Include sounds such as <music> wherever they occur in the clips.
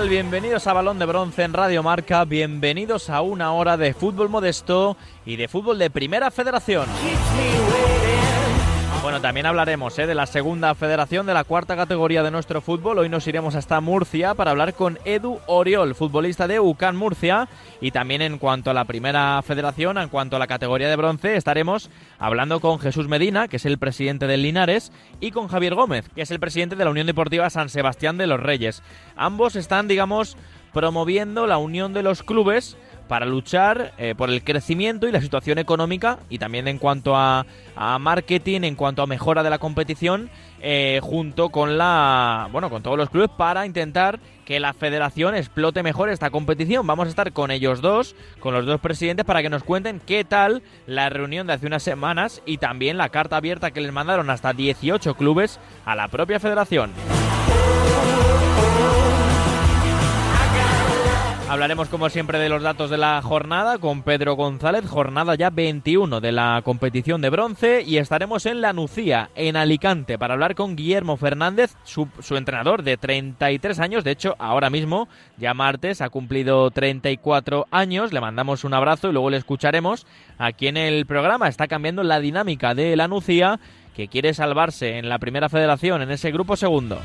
Bienvenidos a Balón de Bronce en Radio Marca, bienvenidos a una hora de fútbol modesto y de fútbol de Primera Federación. También hablaremos ¿eh? de la segunda federación de la cuarta categoría de nuestro fútbol. Hoy nos iremos hasta Murcia para hablar con Edu Oriol, futbolista de UCAN Murcia. Y también en cuanto a la primera federación, en cuanto a la categoría de bronce, estaremos hablando con Jesús Medina, que es el presidente del Linares, y con Javier Gómez, que es el presidente de la Unión Deportiva San Sebastián de los Reyes. Ambos están, digamos, promoviendo la unión de los clubes para luchar eh, por el crecimiento y la situación económica y también en cuanto a, marketing, en cuanto a mejora de la competición, eh, junto con la bueno con todos los clubes para intentar que la federación explote mejor esta competición. Vamos a estar con ellos dos, con los dos presidentes, para que nos cuenten qué tal la reunión de hace unas semanas y también la carta abierta que les mandaron hasta 18 clubes a la propia federación. Hablaremos como siempre de los datos de la jornada con Pedro González, jornada ya 21 de la competición de bronce y estaremos en La Nucía, en Alicante, para hablar con Guillermo Fernández, su, entrenador de 33 años, de hecho ahora mismo, ya martes, ha cumplido 34 años, le mandamos un abrazo y luego le escucharemos aquí en el programa, está cambiando la dinámica de La Nucía, que quiere salvarse en la primera federación, en ese grupo segundo.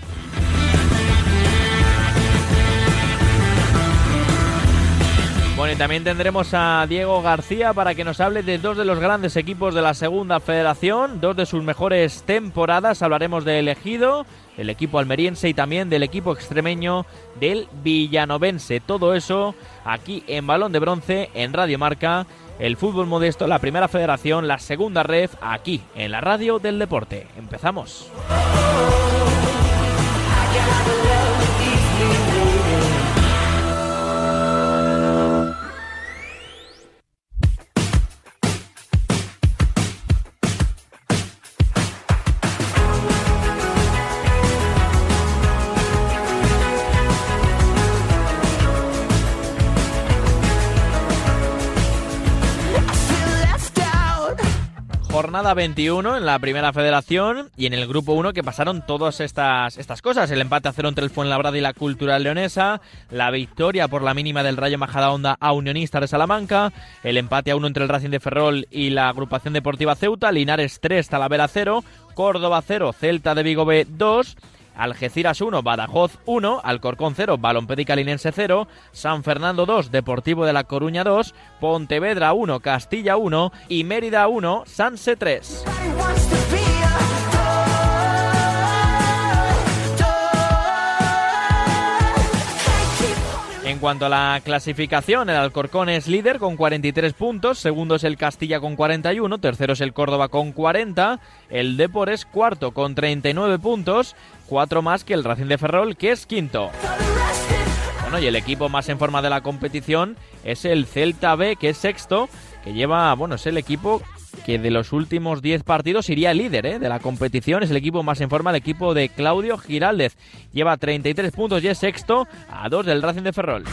Bueno, y también tendremos a Diego García para que nos hable de dos de los grandes equipos de la segunda federación, dos de sus mejores temporadas. Hablaremos del elegido, el equipo almeriense y también del equipo extremeño del villanovense. Todo eso aquí en Balón de Bronce, en Radio Marca, el fútbol modesto, la primera federación, la segunda red, aquí en la radio del deporte. Empezamos. Jornada 21 en la primera federación y en el grupo 1 que pasaron todas estas, estas cosas. El empate a cero entre el Fuenlabrada y la Cultural Leonesa, la victoria por la mínima del Rayo Majadahonda a Unionista de Salamanca, el empate a 1 entre el Racing de Ferrol y la Agrupación Deportiva Ceuta, Linares 3, Talavera 0, Córdoba 0, Celta de Vigo B 2, Algeciras 1, Badajoz 1, Alcorcón 0, Balompédica Linense 0, San Fernando 2, Deportivo de La Coruña 2, Pontevedra 1, Castilla 1 y Mérida 1, Sanse 3. En cuanto a la clasificación, el Alcorcón es líder con 43 puntos, segundo es el Castilla con 41, tercero es el Córdoba con 40, el Depor es cuarto con 39 puntos, cuatro más que el Racing de Ferrol que es quinto. Bueno, y el equipo más en forma de la competición es el Celta B que es sexto, que lleva, bueno, es el equipo que de los últimos 10 partidos iría líder ¿eh? de la competición. Es el equipo más en forma, el equipo de Claudio Giraldez. Lleva 33 puntos y es sexto a dos del Racing de Ferrol.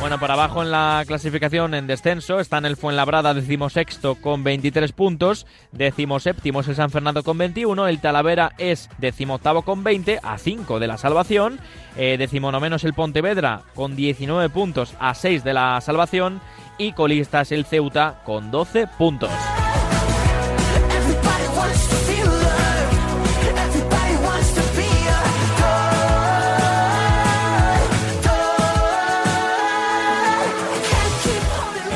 Bueno, por abajo en la clasificación en descenso están el Fuenlabrada decimosexto con 23 puntos, decimoséptimo es el San Fernando con 21, el Talavera es decimoctavo con 20 a 5 de la salvación, eh, es el Pontevedra con 19 puntos a 6 de la salvación y colista es el Ceuta con 12 puntos.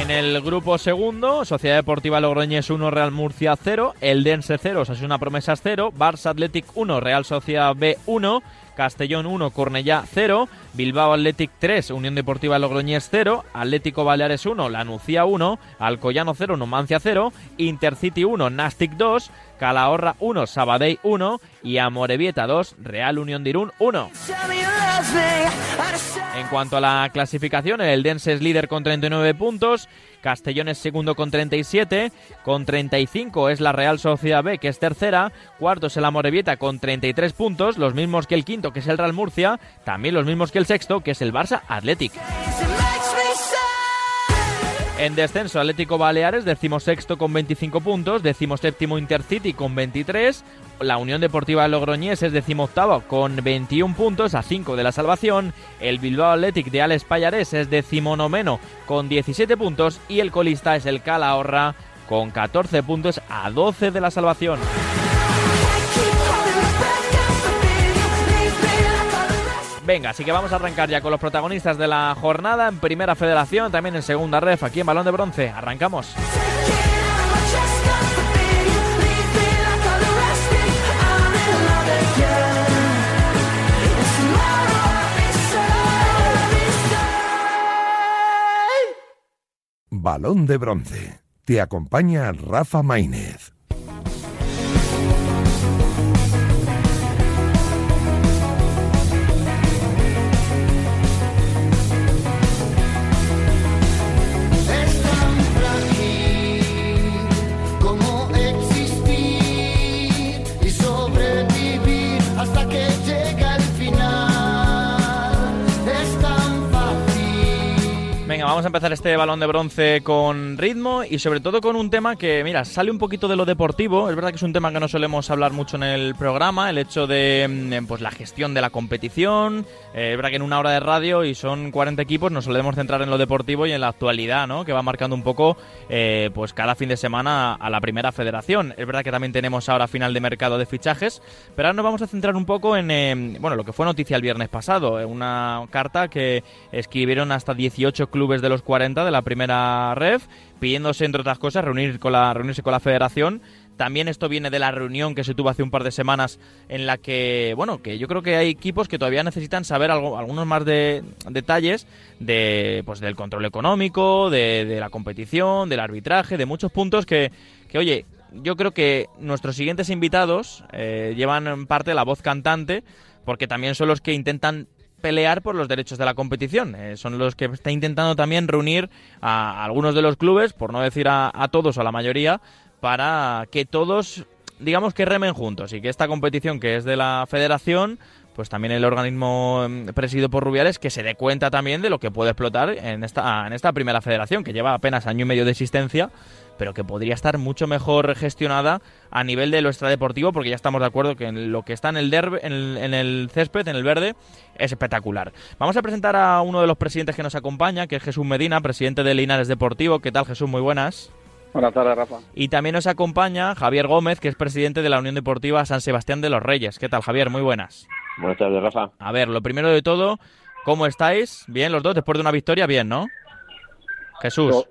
En el grupo segundo, Sociedad Deportiva Logroñés 1, Real Murcia 0, El Dense 0, una Promesas 0, Barça Athletic 1, Real Sociedad B 1, Castellón 1, Cornellá 0, Bilbao Athletic 3, Unión Deportiva Logroñés 0, Atlético Baleares 1, Lanucía 1, Alcoyano 0, Numancia 0, Intercity 1, Nastic 2, Calahorra 1, Sabadell 1 y Amorebieta 2, Real Unión de Irún 1. En cuanto a la clasificación, el Dense es líder con 39 puntos, Castellón es segundo con 37, con 35 es la Real Sociedad B, que es tercera, cuarto es el Amorebieta con 33 puntos, los mismos que el quinto, que es el Real Murcia, también los mismos que el sexto, que es el Barça Athletic. En descenso, Atlético Baleares, decimosexto con 25 puntos, decimoséptimo Intercity con 23, la Unión Deportiva Logroñés es decimoctavo con 21 puntos a 5 de la salvación, el Bilbao Athletic de Alex Payares es decimonomeno con 17 puntos y el colista es el Calahorra con 14 puntos a 12 de la salvación. Venga, así que vamos a arrancar ya con los protagonistas de la jornada en Primera Federación, también en Segunda Ref, aquí en Balón de Bronce. Arrancamos. Balón de Bronce. Te acompaña Rafa Maínez. Vamos a empezar este balón de bronce con ritmo y sobre todo con un tema que, mira, sale un poquito de lo deportivo. Es verdad que es un tema que no solemos hablar mucho en el programa, el hecho de mm, pues la gestión de la competición. Eh, es verdad que en una hora de radio y son 40 equipos nos solemos centrar en lo deportivo y en la actualidad, ¿no? Que va marcando un poco eh, pues cada fin de semana a la primera federación. Es verdad que también tenemos ahora final de mercado de fichajes, pero ahora nos vamos a centrar un poco en, eh, bueno, lo que fue noticia el viernes pasado, una carta que escribieron hasta 18 clubes de de los 40 de la primera ref, pidiéndose, entre otras cosas, reunir con la, reunirse con la federación. También esto viene de la reunión que se tuvo hace un par de semanas en la que, bueno, que yo creo que hay equipos que todavía necesitan saber algo, algunos más de, detalles de, pues, del control económico, de, la competición, del arbitraje, de muchos puntos que, que oye, yo creo que nuestros siguientes invitados eh, llevan en parte la voz cantante porque también son los que intentan pelear por los derechos de la competición. Eh, son los que está intentando también reunir a, algunos de los clubes, por no decir a, todos o a la mayoría, para que todos, digamos que remen juntos y que esta competición que es de la federación pues también el organismo mm, presidido por Rubiales que se dé cuenta también de lo que puede explotar en esta, en esta primera federación, que lleva apenas año y medio de existencia, pero que podría estar mucho mejor gestionada a nivel de lo extradeportivo, porque ya estamos de acuerdo que en lo que está en el, derbe, en, el, césped, en el verde, es espectacular. Vamos a presentar a uno de los presidentes que nos acompaña, que es Jesús Medina, presidente de Linares Deportivo. ¿Qué tal, Jesús? Muy buenas. Buenas tardes, Rafa. Y también nos acompaña Javier Gómez, que es presidente de la Unión Deportiva San Sebastián de los Reyes. ¿Qué tal, Javier? Muy buenas. Buenas tardes, Rafa. A ver, lo primero de todo, ¿cómo estáis? Bien, los dos, después de una victoria, bien, ¿no? Jesús.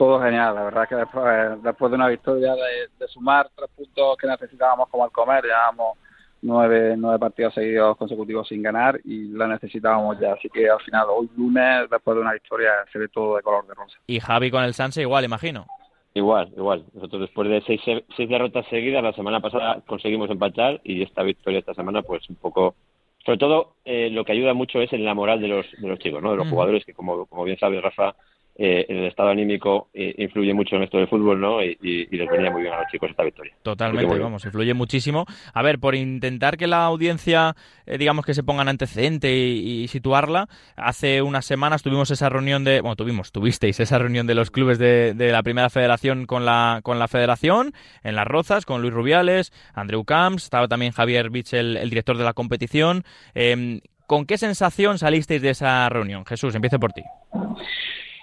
Todo, genial, la verdad que después, después de una victoria de, sumar tres puntos que necesitábamos como al comer, llevábamos nueve, nueve partidos seguidos consecutivos sin ganar y la necesitábamos ya. Así que al final, hoy lunes, después de una victoria, se ve todo de color de rosa. Y Javi con el Sanse igual, imagino. Igual, igual. Nosotros después de seis, seis derrotas seguidas, la semana pasada conseguimos empatar y esta victoria esta semana, pues un poco... Sobre todo, eh, lo que ayuda mucho es en la moral de los, de los chicos, ¿no? De los jugadores que, como, como bien sabes, Rafa, eh, el estado anímico eh, influye mucho en esto del fútbol, ¿no? Y, les venía muy bien a los chicos esta victoria. Totalmente, vamos, influye muchísimo. A ver, por intentar que la audiencia, eh, digamos que se ponga en antecedente y, situarla, hace unas semanas tuvimos esa reunión de, bueno, tuvimos, tuvisteis esa reunión de los clubes de, la primera federación con la, con la federación, en Las Rozas, con Luis Rubiales, Andreu Camps, estaba también Javier Bich, el, el director de la competición. Em, ¿Con qué sensación salisteis de esa reunión? Jesús, empiece por ti.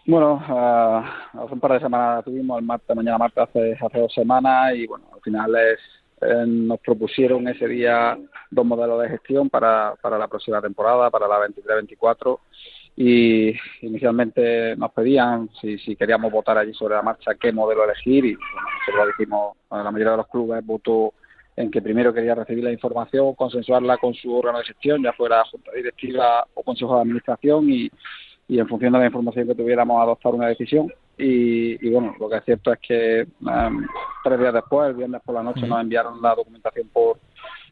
Bueno, uh, hace un par de semanas tuvimos el martes, mañana martes hace, hace dos semanas y bueno, al final es, eh, nos propusieron ese día dos modelos de gestión para, para la próxima temporada, para la 23-24 y inicialmente nos pedían si, si queríamos votar allí sobre la marcha qué modelo elegir y bueno, nosotros dijimos, la mayoría de los clubes votó en que primero quería recibir la información, consensuarla con su órgano de gestión, ya fuera junta directiva o consejo de administración y y en función de la información que tuviéramos adoptar una decisión. Y, y bueno, lo que es cierto es que em, tres días después, el viernes por la noche, nos enviaron la documentación por,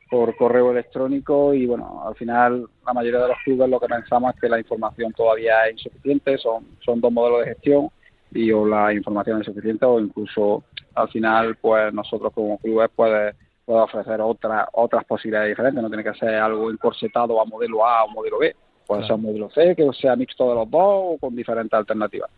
por correo electrónico y bueno, al final la mayoría de los clubes lo que pensamos es que la información todavía es insuficiente, son, son dos modelos de gestión y o la información es suficiente o incluso al final pues nosotros como clubes puede, puede ofrecer otra, otras posibilidades diferentes, no tiene que ser algo encorsetado a modelo A o modelo B puede ser un módulo C, que sea mixto de los dos o con diferentes alternativas.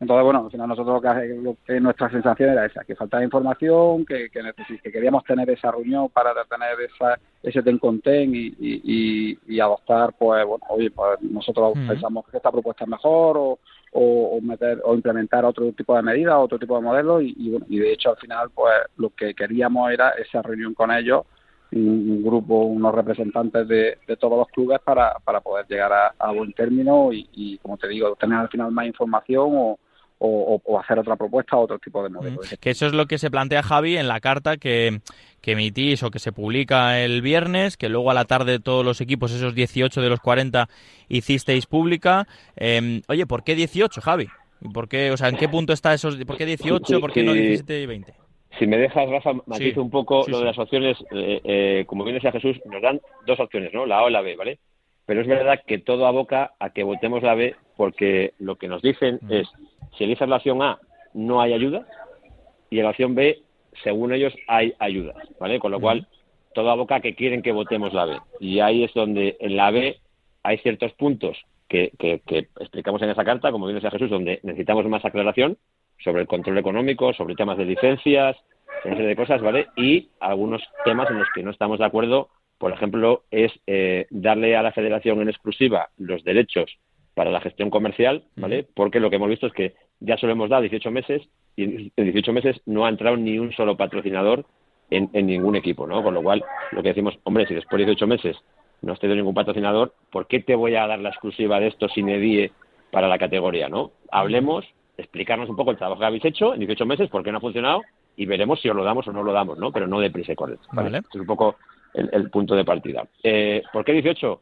Entonces, bueno, al final nosotros lo que, nuestra sensación era esa, que faltaba información, que, que, que queríamos tener esa reunión para tener esa, ese ten con ten y, y, y, adoptar, pues, bueno, oye, pues nosotros pensamos que esta propuesta es mejor o, o, meter o implementar otro tipo de medidas, otro tipo de modelos y, y, bueno, y de hecho al final, pues lo que queríamos era esa reunión con ellos un, grupo, unos representantes de, de, todos los clubes para, para poder llegar a, buen término y, y, como te digo, tener al final más información o, o, hacer otra propuesta, otro tipo de modelo. Que eso es lo que se plantea Javi en la carta que, que emitís o que se publica el viernes, que luego a la tarde todos los equipos, esos 18 de los 40, hicisteis pública. Em, oye, ¿por qué 18, Javi? ¿Por qué, o sea, ¿En qué punto está esos? ¿Por qué 18? ¿Por qué no 17 y 20? Si me dejas, Rafa, matizo un poco lo de las opciones. Eh, eh, como bien decía Jesús, nos dan dos opciones, ¿no? La A o la B, ¿vale? Pero es verdad que todo aboca a que votemos la B porque lo que nos dicen es si eliges la opción A, no hay ayuda, y en la opción B, según ellos, hay ayudas, ¿vale? Con lo cual, todo aboca a que quieren que votemos la B. Y ahí es donde en la B hay ciertos puntos que, que, explicamos en esa carta, como bien decía Jesús, donde necesitamos más aclaración sobre el control económico, sobre temas de licencias, una serie de cosas, ¿vale? Y algunos temas en los que no estamos de acuerdo, por ejemplo, es eh, darle a la federación en exclusiva los derechos para la gestión comercial, ¿vale? Porque lo que hemos visto es que ya solo hemos dado 18 meses y en 18 meses no ha entrado ni un solo patrocinador en, ningún equipo, ¿no? Con lo cual, lo que decimos, hombre, si después de 18 meses no has tenido ningún patrocinador, ¿por qué te voy a dar la exclusiva de esto sin EDIE para la categoría, no? Hablemos, explicarnos un poco el trabajo que habéis hecho en 18 meses, por qué no ha funcionado y veremos si os lo damos o no lo damos, ¿no? Pero no de prisa y ¿vale? Es un poco el, punto de partida. Eh, ¿Por qué 18?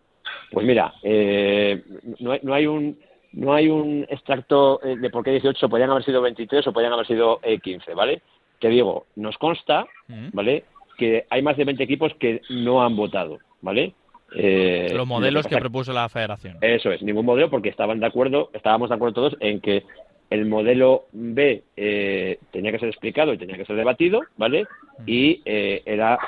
Pues mira, eh, no, no, hay un no hay un extracto eh, de por qué 18 podrían haber sido 23 o podrían haber sido 15, eh, ¿vale? Que digo, nos consta, mm. ¿vale? Que hay más de 20 equipos que no han votado, ¿vale? Eh, Los modelos que, propuso la federación. Eso es, ningún modelo porque estaban de acuerdo, estábamos de acuerdo todos en que el modelo B tenía que ser explicado y tenía que ser debatido, ¿vale? Y era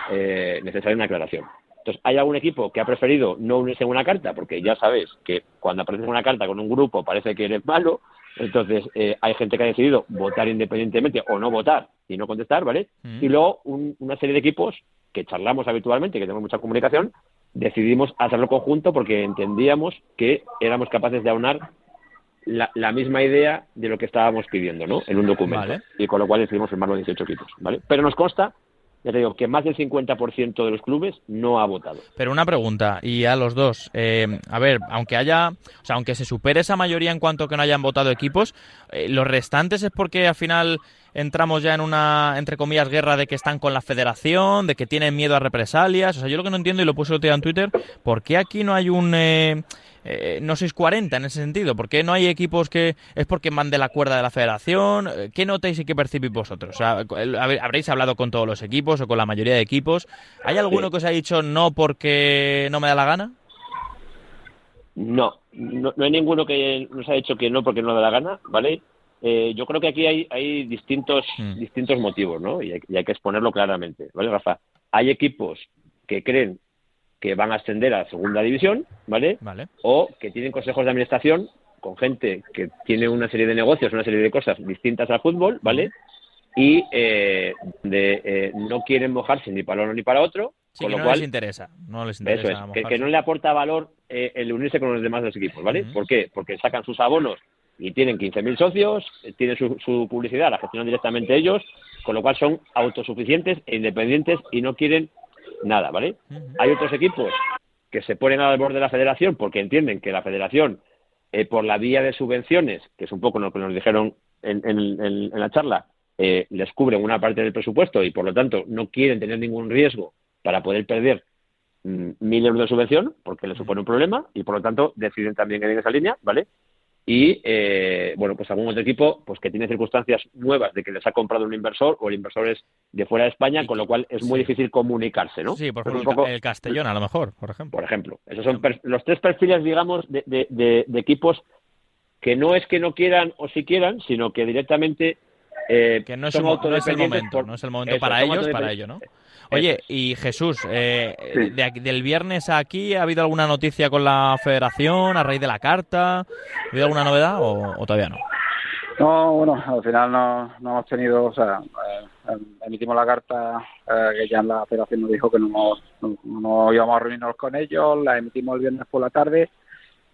necesaria una aclaración. Entonces, ¿hay algún equipo que ha preferido no unirse en una carta? Porque ya sabes que cuando apareces en una carta con un grupo parece que eres malo. Entonces, eh, hay gente que ha decidido votar independientemente o no votar y no contestar, ¿vale? Mm. Y luego una serie de equipos que charlamos habitualmente, que tenemos mucha comunicación, decidimos hacerlo conjunto porque entendíamos que éramos capaces de aunar la, misma idea de lo que estábamos pidiendo, ¿no? En un documento. Y con lo cual decidimos firmarlo 18 equipos, ¿vale? Pero nos consta ya te digo que más del 50% de los clubes no ha votado. Pero una pregunta, y a los dos, eh, a ver, aunque haya, o sea, aunque se supere esa mayoría en cuanto que no hayan votado equipos, eh, los restantes es porque al final entramos ya en una, entre comillas, guerra de que están con la federación, de que tienen miedo a represalias. O sea, yo lo que no entiendo, y lo puse otro día en Twitter, ¿por qué aquí no hay un... Eh, eh, no sois 40 en ese sentido? ¿Por qué no hay equipos que es porque van de la cuerda de la federación? Eh, ¿Qué notáis y qué percibís vosotros? O sea, ¿Habréis hablado con todos los equipos o con la mayoría de equipos? ¿Hay alguno que os ha dicho no porque no me da la gana? No, no, hay ninguno que nos ha dicho que no porque no me da la gana, ¿vale? Eh, yo creo que aquí hay, hay distintos, mm. distintos motivos, ¿no? Y hay, y hay, que exponerlo claramente, ¿vale, Rafa? Hay equipos que creen que van a ascender a la segunda división, ¿vale? ¿vale? O que tienen consejos de administración con gente que tiene una serie de negocios, una serie de cosas distintas al fútbol, ¿vale? Y eh, de, eh, no quieren mojarse ni para uno ni para otro. con lo no cual, les interesa. No les interesa eso es, que, no le aporta valor eh, el unirse con los demás dos equipos, ¿vale? ¿Por qué? Porque sacan sus abonos y tienen 15.000 socios, tienen su, su publicidad, la gestionan directamente ellos, con lo cual son autosuficientes e independientes y no quieren nada, ¿vale? Hay otros equipos que se ponen al borde de la federación porque entienden que la federación, eh, por la vía de subvenciones, que es un poco lo que nos dijeron en, la charla, eh, les cubren una parte del presupuesto y por lo tanto no quieren tener ningún riesgo para poder perder mm, mil euros de subvención porque les supone un problema y por lo tanto deciden también ir en esa línea, ¿vale? Y eh, bueno pues algún otro equipo pues que tiene circunstancias nuevas de que les ha comprado un inversor o el inversor es de fuera de España con lo cual es muy difícil comunicarse no sí por ejemplo el Castellón a lo mejor por ejemplo. Por ejemplo. Esos son los tres perfiles digamos de, de, de, equipos que no es que no quieran o si quieran sino que directamente eh, que no es, el momento, no es el momento para ellos, para ello, ¿no? Oye, y Jesús, eh, del viernes aquí, ¿ha habido alguna noticia con la federación a raíz de la carta? ¿Ha habido alguna novedad o, todavía no? No, bueno, al final no, no hemos tenido, o sea, eh, emitimos la carta eh, que ya la federación nos dijo que no, no, íbamos a reunirnos con ellos, la emitimos el viernes por la tarde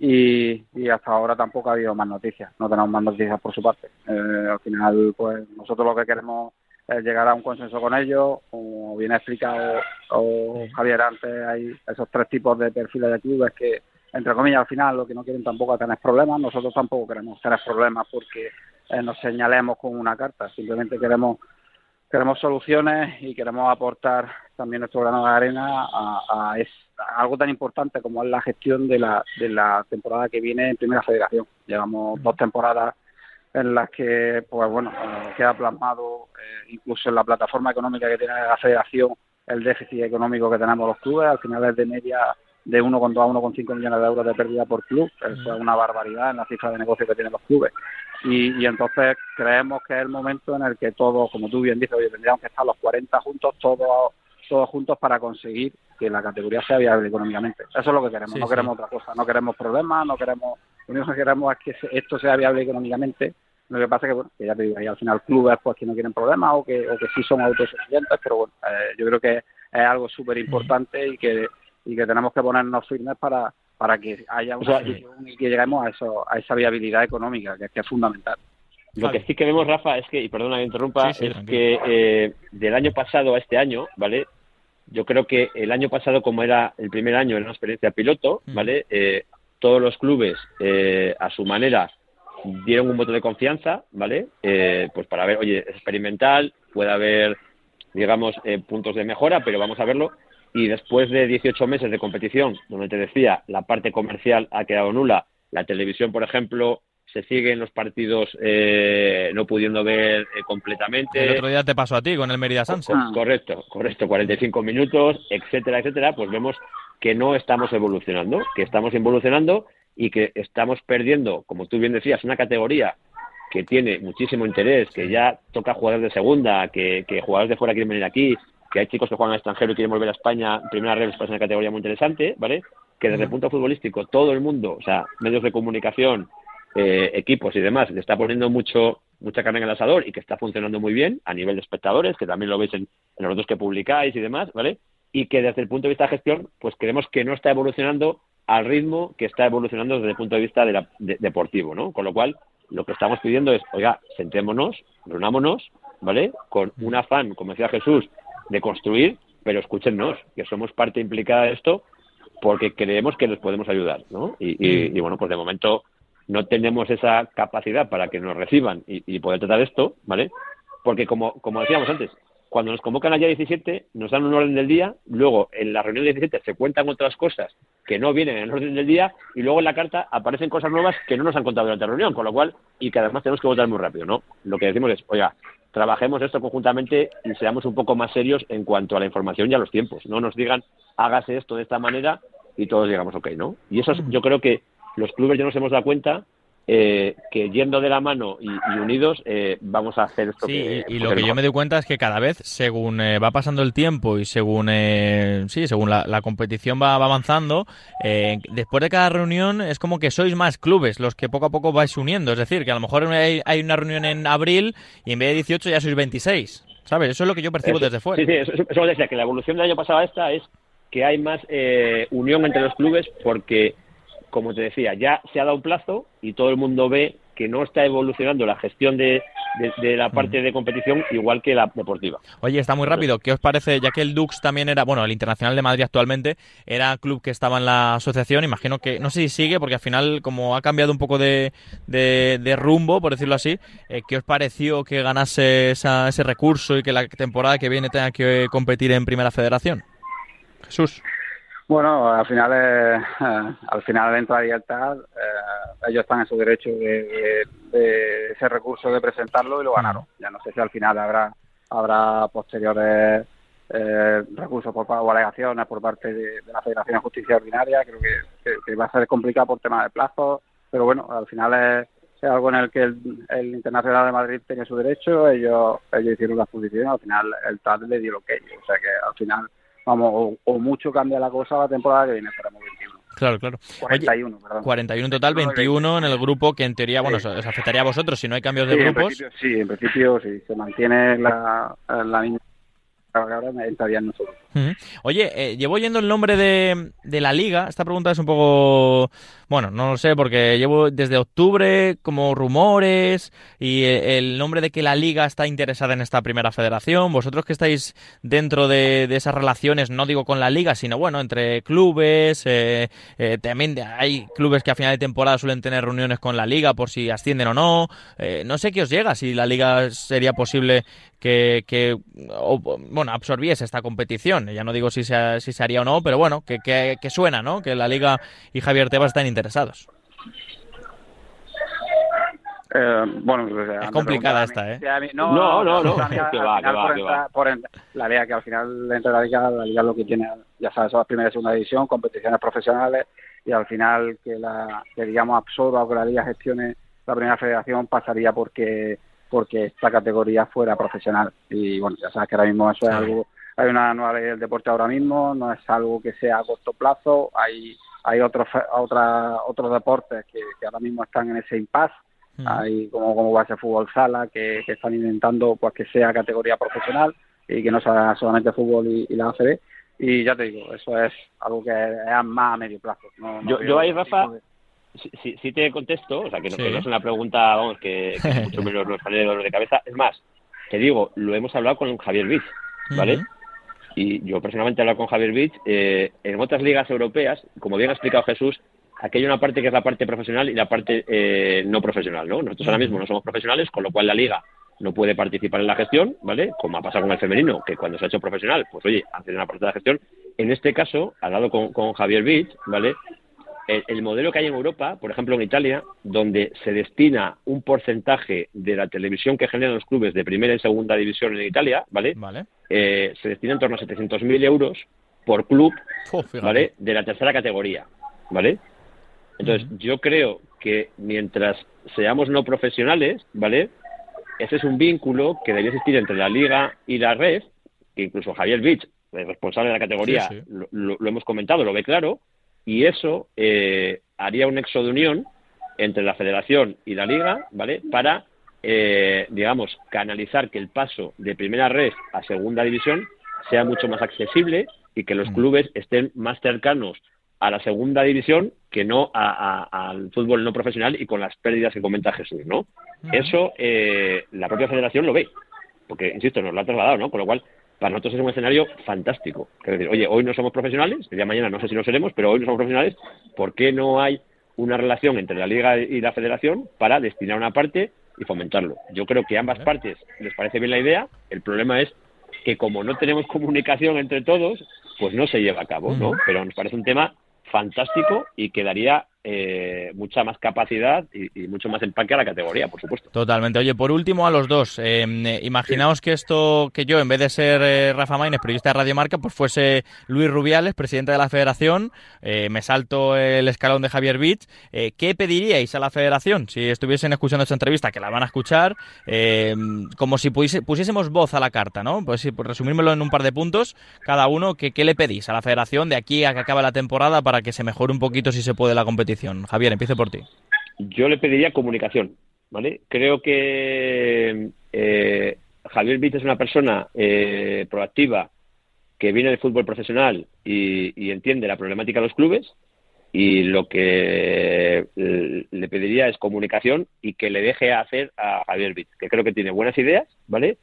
y, y, hasta ahora tampoco ha habido más noticias, no tenemos más noticias por su parte. Eh, al final, pues nosotros lo que queremos es llegar a un consenso con ellos, como bien ha explicado Javier antes, hay esos tres tipos de perfiles de clubes que, entre comillas, al final lo que no quieren tampoco es tener problemas, nosotros tampoco queremos tener problemas porque eh, nos señalemos con una carta, simplemente queremos queremos soluciones y queremos aportar también nuestro grano de arena a, algo tan importante como es la gestión de la, de la temporada que viene en Primera Federación. Llevamos dos temporadas en las que, pues bueno, eh, queda plasmado eh, incluso en la plataforma económica que tiene la Federación el déficit económico que tenemos los clubes. Al final es de media de 1,2 a 1,5 millones de euros de pérdida por club. Eso es una barbaridad en la cifra de negocio que tienen los clubes. Y, entonces creemos que es el momento en el que todos, como tú bien dices, oye, tendríamos que estar los 40 juntos, todos todos juntos para conseguir que la categoría sea viable económicamente. Eso es lo que queremos, no queremos otra cosa, no queremos problemas, no queremos, lo único que queremos es que esto sea viable económicamente. Lo que pasa es que, bueno, que ya te digo, ahí al final clubes pues que no quieren problemas o que, o que sí son autosuficientes, pero bueno, eh, yo creo que es algo súper importante y que, y que tenemos que ponernos firmes para, para que haya una solución y que lleguemos a, eso, a esa viabilidad económica, que, es fundamental. Lo que sí que vemos, Rafa, es que, y perdona que interrumpa, es que eh, del año pasado a este año, ¿vale? Yo creo que el año pasado, como era el primer año, en una experiencia piloto, mm. ¿vale? Eh, todos los clubes, eh, a su manera, dieron un voto de confianza, ¿vale? pues para ver, oye, es experimental, puede haber, digamos, puntos de mejora, pero vamos a verlo y después de 18 meses de competición, donde te decía, la parte comercial ha quedado nula, la televisión, por ejemplo, se siguen los partidos eh, no pudiendo ver eh, completamente. El otro día te pasó a ti con el Mérida Sunset. Correcto, correcto, 45 minutos, etcétera, etcétera, pues vemos que no estamos evolucionando, que estamos evolucionando y que estamos perdiendo, como tú bien decías, una categoría que tiene muchísimo interés, que ya toca jugadores de segunda, que, que jugadores de fuera quieren venir aquí, que hay chicos que juegan al extranjero y quieren volver a España, primera red es una categoría muy interesante, ¿vale? Que desde el punto futbolístico todo el mundo, o sea, medios de comunicación, eh, equipos y demás, le está poniendo mucho mucha carne en el asador y que está funcionando muy bien a nivel de espectadores, que también lo veis en, los dos que publicáis y demás, ¿vale? Y que desde el punto de vista de gestión, pues creemos que no está evolucionando al ritmo que está evolucionando desde el punto de vista de la, deportivo, ¿no? Con lo cual, lo que estamos pidiendo es, oiga, sentémonos, reunámonos, ¿vale? Con un afán, como decía Jesús, de construir, pero escúchennos, que somos parte implicada de esto porque creemos que les podemos ayudar, ¿no? Y, mm. bueno, pues de momento no tenemos esa capacidad para que nos reciban y, poder tratar esto, ¿vale? Porque como, como decíamos antes, cuando nos convocan allá 17, nos dan un orden del día, luego en la reunión 17 se cuentan otras cosas que no vienen en el orden del día y luego en la carta aparecen cosas nuevas que no nos han contado durante la reunión, con lo cual, y que además tenemos que votar muy rápido, ¿no? Lo que decimos es, oiga, trabajemos esto conjuntamente y seamos un poco más serios en cuanto a la información y a los tiempos. No nos digan, hágase esto de esta manera y todos digamos, ok, ¿no? Y eso yo creo que los clubes ya nos hemos dado cuenta eh, que yendo de la mano y, unidos eh, vamos a hacer esto sí, y, lo que yo me doy cuenta es que cada vez según eh, va pasando el tiempo y según sí según la, competición va, avanzando después de cada reunión es como que sois más clubes los que poco a poco vais uniendo. Es decir que a lo mejor hay, una reunión en abril y en vez de 18 ya sois 26 sabes eso es lo que yo percibo desde fuera. sí sí eso, eso decía que la evolución del año pasado a esta es que hay más unión entre los clubes porque como te decía, ya se ha dado un plazo y todo el mundo ve que no está evolucionando la gestión de, la parte de competición igual que la deportiva. Oye, está muy rápido. ¿Qué os parece? Ya que el Dux también era, bueno, el Internacional de Madrid actualmente era club que estaba en la asociación, imagino que, no sé si sigue, porque al final, como ha cambiado un poco de, rumbo, por decirlo así, eh, ¿qué os pareció que ganase ese recurso y que la temporada que viene tenga que competir en Primera Federación? Jesús. Bueno, al final, eh, al final entra libertad, eh, ellos están en su derecho de, ese recurso de presentarlo y lo ganaron. Ya no sé si al final habrá habrá posteriores eh, recursos por, o alegaciones por parte de, la Federación de Justicia Ordinaria. Creo que, va a ser complicado por tema de plazos, pero bueno, al final es algo en el que el, Internacional de Madrid tiene su derecho, ellos ellos hicieron la exposición, al final el TAD le dio lo que ellos, o sea que al final, vamos, o, mucho cambia la cosa la temporada que viene, esperamos 21. Claro, claro. 41, perdón. 41 en total, 21 en el grupo que en teoría, bueno, os afectaría a vosotros si no hay cambios de grupos. sí, en principio sí, se mantiene la, la ahora Oye, eh, llevo oyendo el nombre de, de, la liga. Esta pregunta es un poco, bueno, no lo sé, porque llevo desde octubre como rumores y el nombre de que la liga está interesada en esta primera federación. Vosotros que estáis dentro de, esas relaciones, no digo con la liga, sino bueno, entre clubes. Eh, eh, también hay clubes que a final de temporada suelen tener reuniones con la liga por si ascienden o no. no sé qué os llega, si la liga sería posible que, que bueno, absorbiese esta competición. Ya no digo si se, si se haría o no, pero bueno, que, que, suena, ¿no? Que la Liga y Javier Tebas están interesados. Eh, bueno, pues, es complicada esta, ¿eh? no, no, no, no, <laughs> la Liga que al final entre la Liga, la Liga lo que tiene, ya sabes, son las primera y segunda división, competiciones profesionales y al final que la que digamos absorba o que la Liga gestione la primera federación pasaría porque porque esta categoría fuera profesional. Y bueno, ya sabes que ahora mismo eso es algo, hay una nueva ley del deporte ahora mismo, no es algo que sea a corto plazo, hay hay otros otra, otros deportes que, ahora mismo están en ese impasse, hay como, como base fútbol sala que, están intentando pues que sea categoría profesional y que no sea solamente fútbol y, la ACB y ya te digo, eso es algo que es más a medio plazo. yo, yo ahí, Rafa, si, si, te contesto, o sea, que no, es una pregunta, vamos, que, <laughs> mucho menos nos sale de dolor de cabeza. Es más, te digo, lo hemos hablado con Javier Vich, ¿vale? Y yo personalmente he hablado con Javier Vich. Eh, en otras ligas europeas, como bien ha explicado Jesús, aquí hay una parte que es la parte profesional y la parte eh, no profesional, ¿no? Nosotros ahora mismo no somos profesionales, con lo cual la liga no puede participar en la gestión, ¿vale? Como ha pasado con el femenino, que cuando se ha hecho profesional, pues oye, hace una parte de la gestión. En este caso, hablado con, con Javier Vich, ¿vale? El, modelo que hay en Europa, por ejemplo en Italia, donde se destina un porcentaje de la televisión que generan los clubes de primera y segunda división en Italia, ¿vale? Eh, se destina en torno a 700.000 euros por club, ¿vale? De la tercera categoría, ¿vale? Entonces, yo creo que mientras seamos no profesionales, ¿vale? Ese es un vínculo que debería existir entre la liga y la red, que incluso Javier Vich, el responsable de la categoría, lo hemos comentado, lo ve claro, y eso eh, haría un nexo de unión entre la federación y la liga, ¿vale? Para, eh, digamos, canalizar que el paso de primera red a segunda división sea mucho más accesible y que los mm. clubes estén más cercanos a la segunda división que no al fútbol no profesional y con las pérdidas que comenta Jesús, ¿no? Eso eh, la propia federación lo ve, porque, insisto, nos lo ha trasladado, ¿no? Con lo cual, para nosotros es un escenario fantástico. Es decir, oye, hoy no somos profesionales, el día de mañana no sé si lo seremos, pero hoy no somos profesionales, ¿por qué no hay una relación entre la liga y la federación para destinar una parte y fomentarlo? Yo creo que a ambas partes les parece bien la idea, el problema es que como no tenemos comunicación entre todos, pues no se lleva a cabo, ¿no? Pero nos parece un tema fantástico y que daría eh, mucha más capacidad y, mucho más empaque a la categoría, por supuesto. Totalmente. Oye, por último a los dos, eh, imaginaos que esto, que yo en vez de ser eh, Rafa Maines, periodista de Radio Marca, pues fuese Luis Rubiales, presidente de la federación, me salto el escalón de Javier Beach, ¿qué pediríais a la federación si estuviesen escuchando esta entrevista, que la van a escuchar, como si pusiésemos voz a la carta, ¿no? Pues sí, por resumírmelo en un par de puntos, cada uno, ¿qué, ¿qué le pedís a la federación de aquí a que acabe la temporada para que se mejore un poquito si se puede la competición? Javier, empiece por ti. Yo le pediría comunicación, ¿vale? Creo que eh, Javier Viz es una persona eh, proactiva que viene del fútbol profesional y, entiende la problemática de los clubes y lo que eh, le pediría es comunicación y que le deje hacer a Javier Viz, que creo que tiene buenas ideas, ¿vale?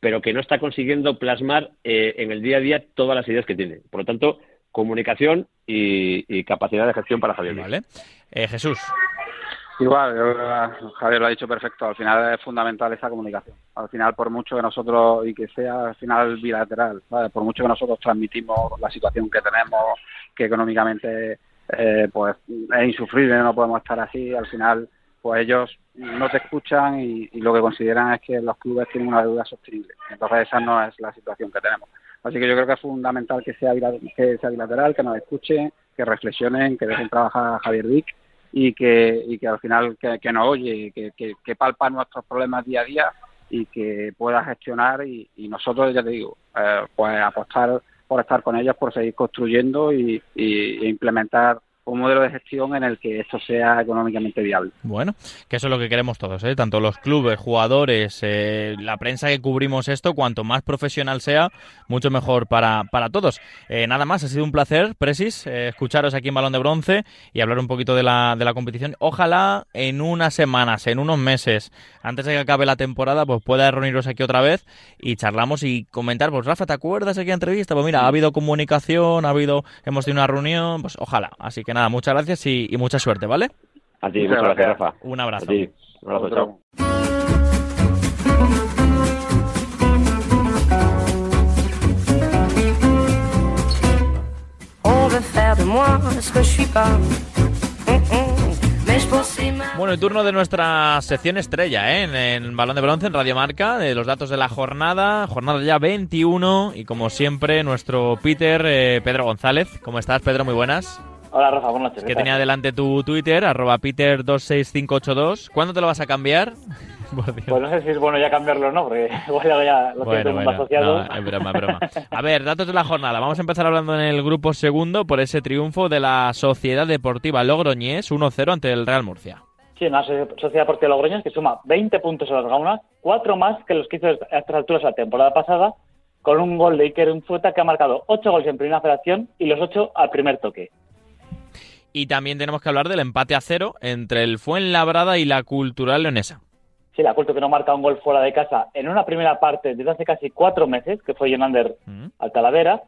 Pero que no está consiguiendo plasmar en el día a día todas las ideas que tiene. Por lo tanto, comunicación y, capacidad de gestión para Javier. Vale. Eh, Jesús. Igual, Javier lo ha dicho perfecto. Al final es fundamental esa comunicación. Al final, por mucho que nosotros, y que sea al final bilateral, por mucho que nosotros transmitimos la situación que tenemos, que económicamente eh, pues es insufrible, no podemos estar así, al final pues ellos no te escuchan y, lo que consideran es que los clubes tienen una deuda sostenible. Entonces esa no es la situación que tenemos. Así que yo creo que es fundamental que sea, que sea bilateral, que nos escuchen, que reflexionen, que dejen trabajar a Javier Vic y que, y que al final que, nos oye, que, que, palpa nuestros problemas día a día y que pueda gestionar y, nosotros, ya te digo, eh, pues apostar por estar con ellos, por seguir construyendo y, y, e implementar un modelo de gestión en el que esto sea económicamente viable. Bueno, que eso es lo que queremos todos, ¿eh? tanto los clubes, jugadores, eh, la prensa que cubrimos esto, cuanto más profesional sea, mucho mejor para, para todos. Eh, nada más, ha sido un placer, Presis, eh, escucharos aquí en Balón de Bronce y hablar un poquito de la, de la competición. Ojalá en unas semanas, en unos meses, antes de que acabe la temporada, pues pueda reuniros aquí otra vez y charlamos y comentar, pues Rafa, ¿te acuerdas de aquella entrevista? Pues mira, ha habido comunicación, ha habido, hemos tenido una reunión, pues ojalá. Así que nada, muchas gracias y, mucha suerte, ¿vale? A ti, muchas, gracias, Rafa. Un abrazo. A ti. Un abrazo, chao. Bueno, el turno de nuestra sección estrella, ¿eh? en, el Balón de Bronce, en Radio Marca, de los datos de la jornada, jornada ya 21, y como siempre, nuestro Peter, eh, Pedro González. ¿Cómo estás, Pedro? Muy buenas. Hola Rafa, buenas noches. Que tenía delante tu Twitter, arroba Peter26582. ¿Cuándo te lo vas a cambiar? <laughs> pues no sé si es bueno ya cambiarlo o no, porque <laughs> igual ya lo bueno, bueno, asociado. No, es broma, broma. A ver, datos de la jornada. Vamos a empezar hablando en el grupo segundo por ese triunfo de la Sociedad Deportiva Logroñés 1-0 ante el Real Murcia. Sí, una Sociedad Deportiva Logroñés que suma 20 puntos a las gaunas, cuatro más que los que hizo a estas alturas la temporada pasada, con un gol de Iker Unzueta que ha marcado 8 goles en primera federación y los 8 al primer toque. Y también tenemos que hablar del empate a cero entre el Fuenlabrada y la Cultural Leonesa. Sí, la Cultural que no marca un gol fuera de casa en una primera parte desde hace casi cuatro meses, que fue Jonander mm. al Talavera,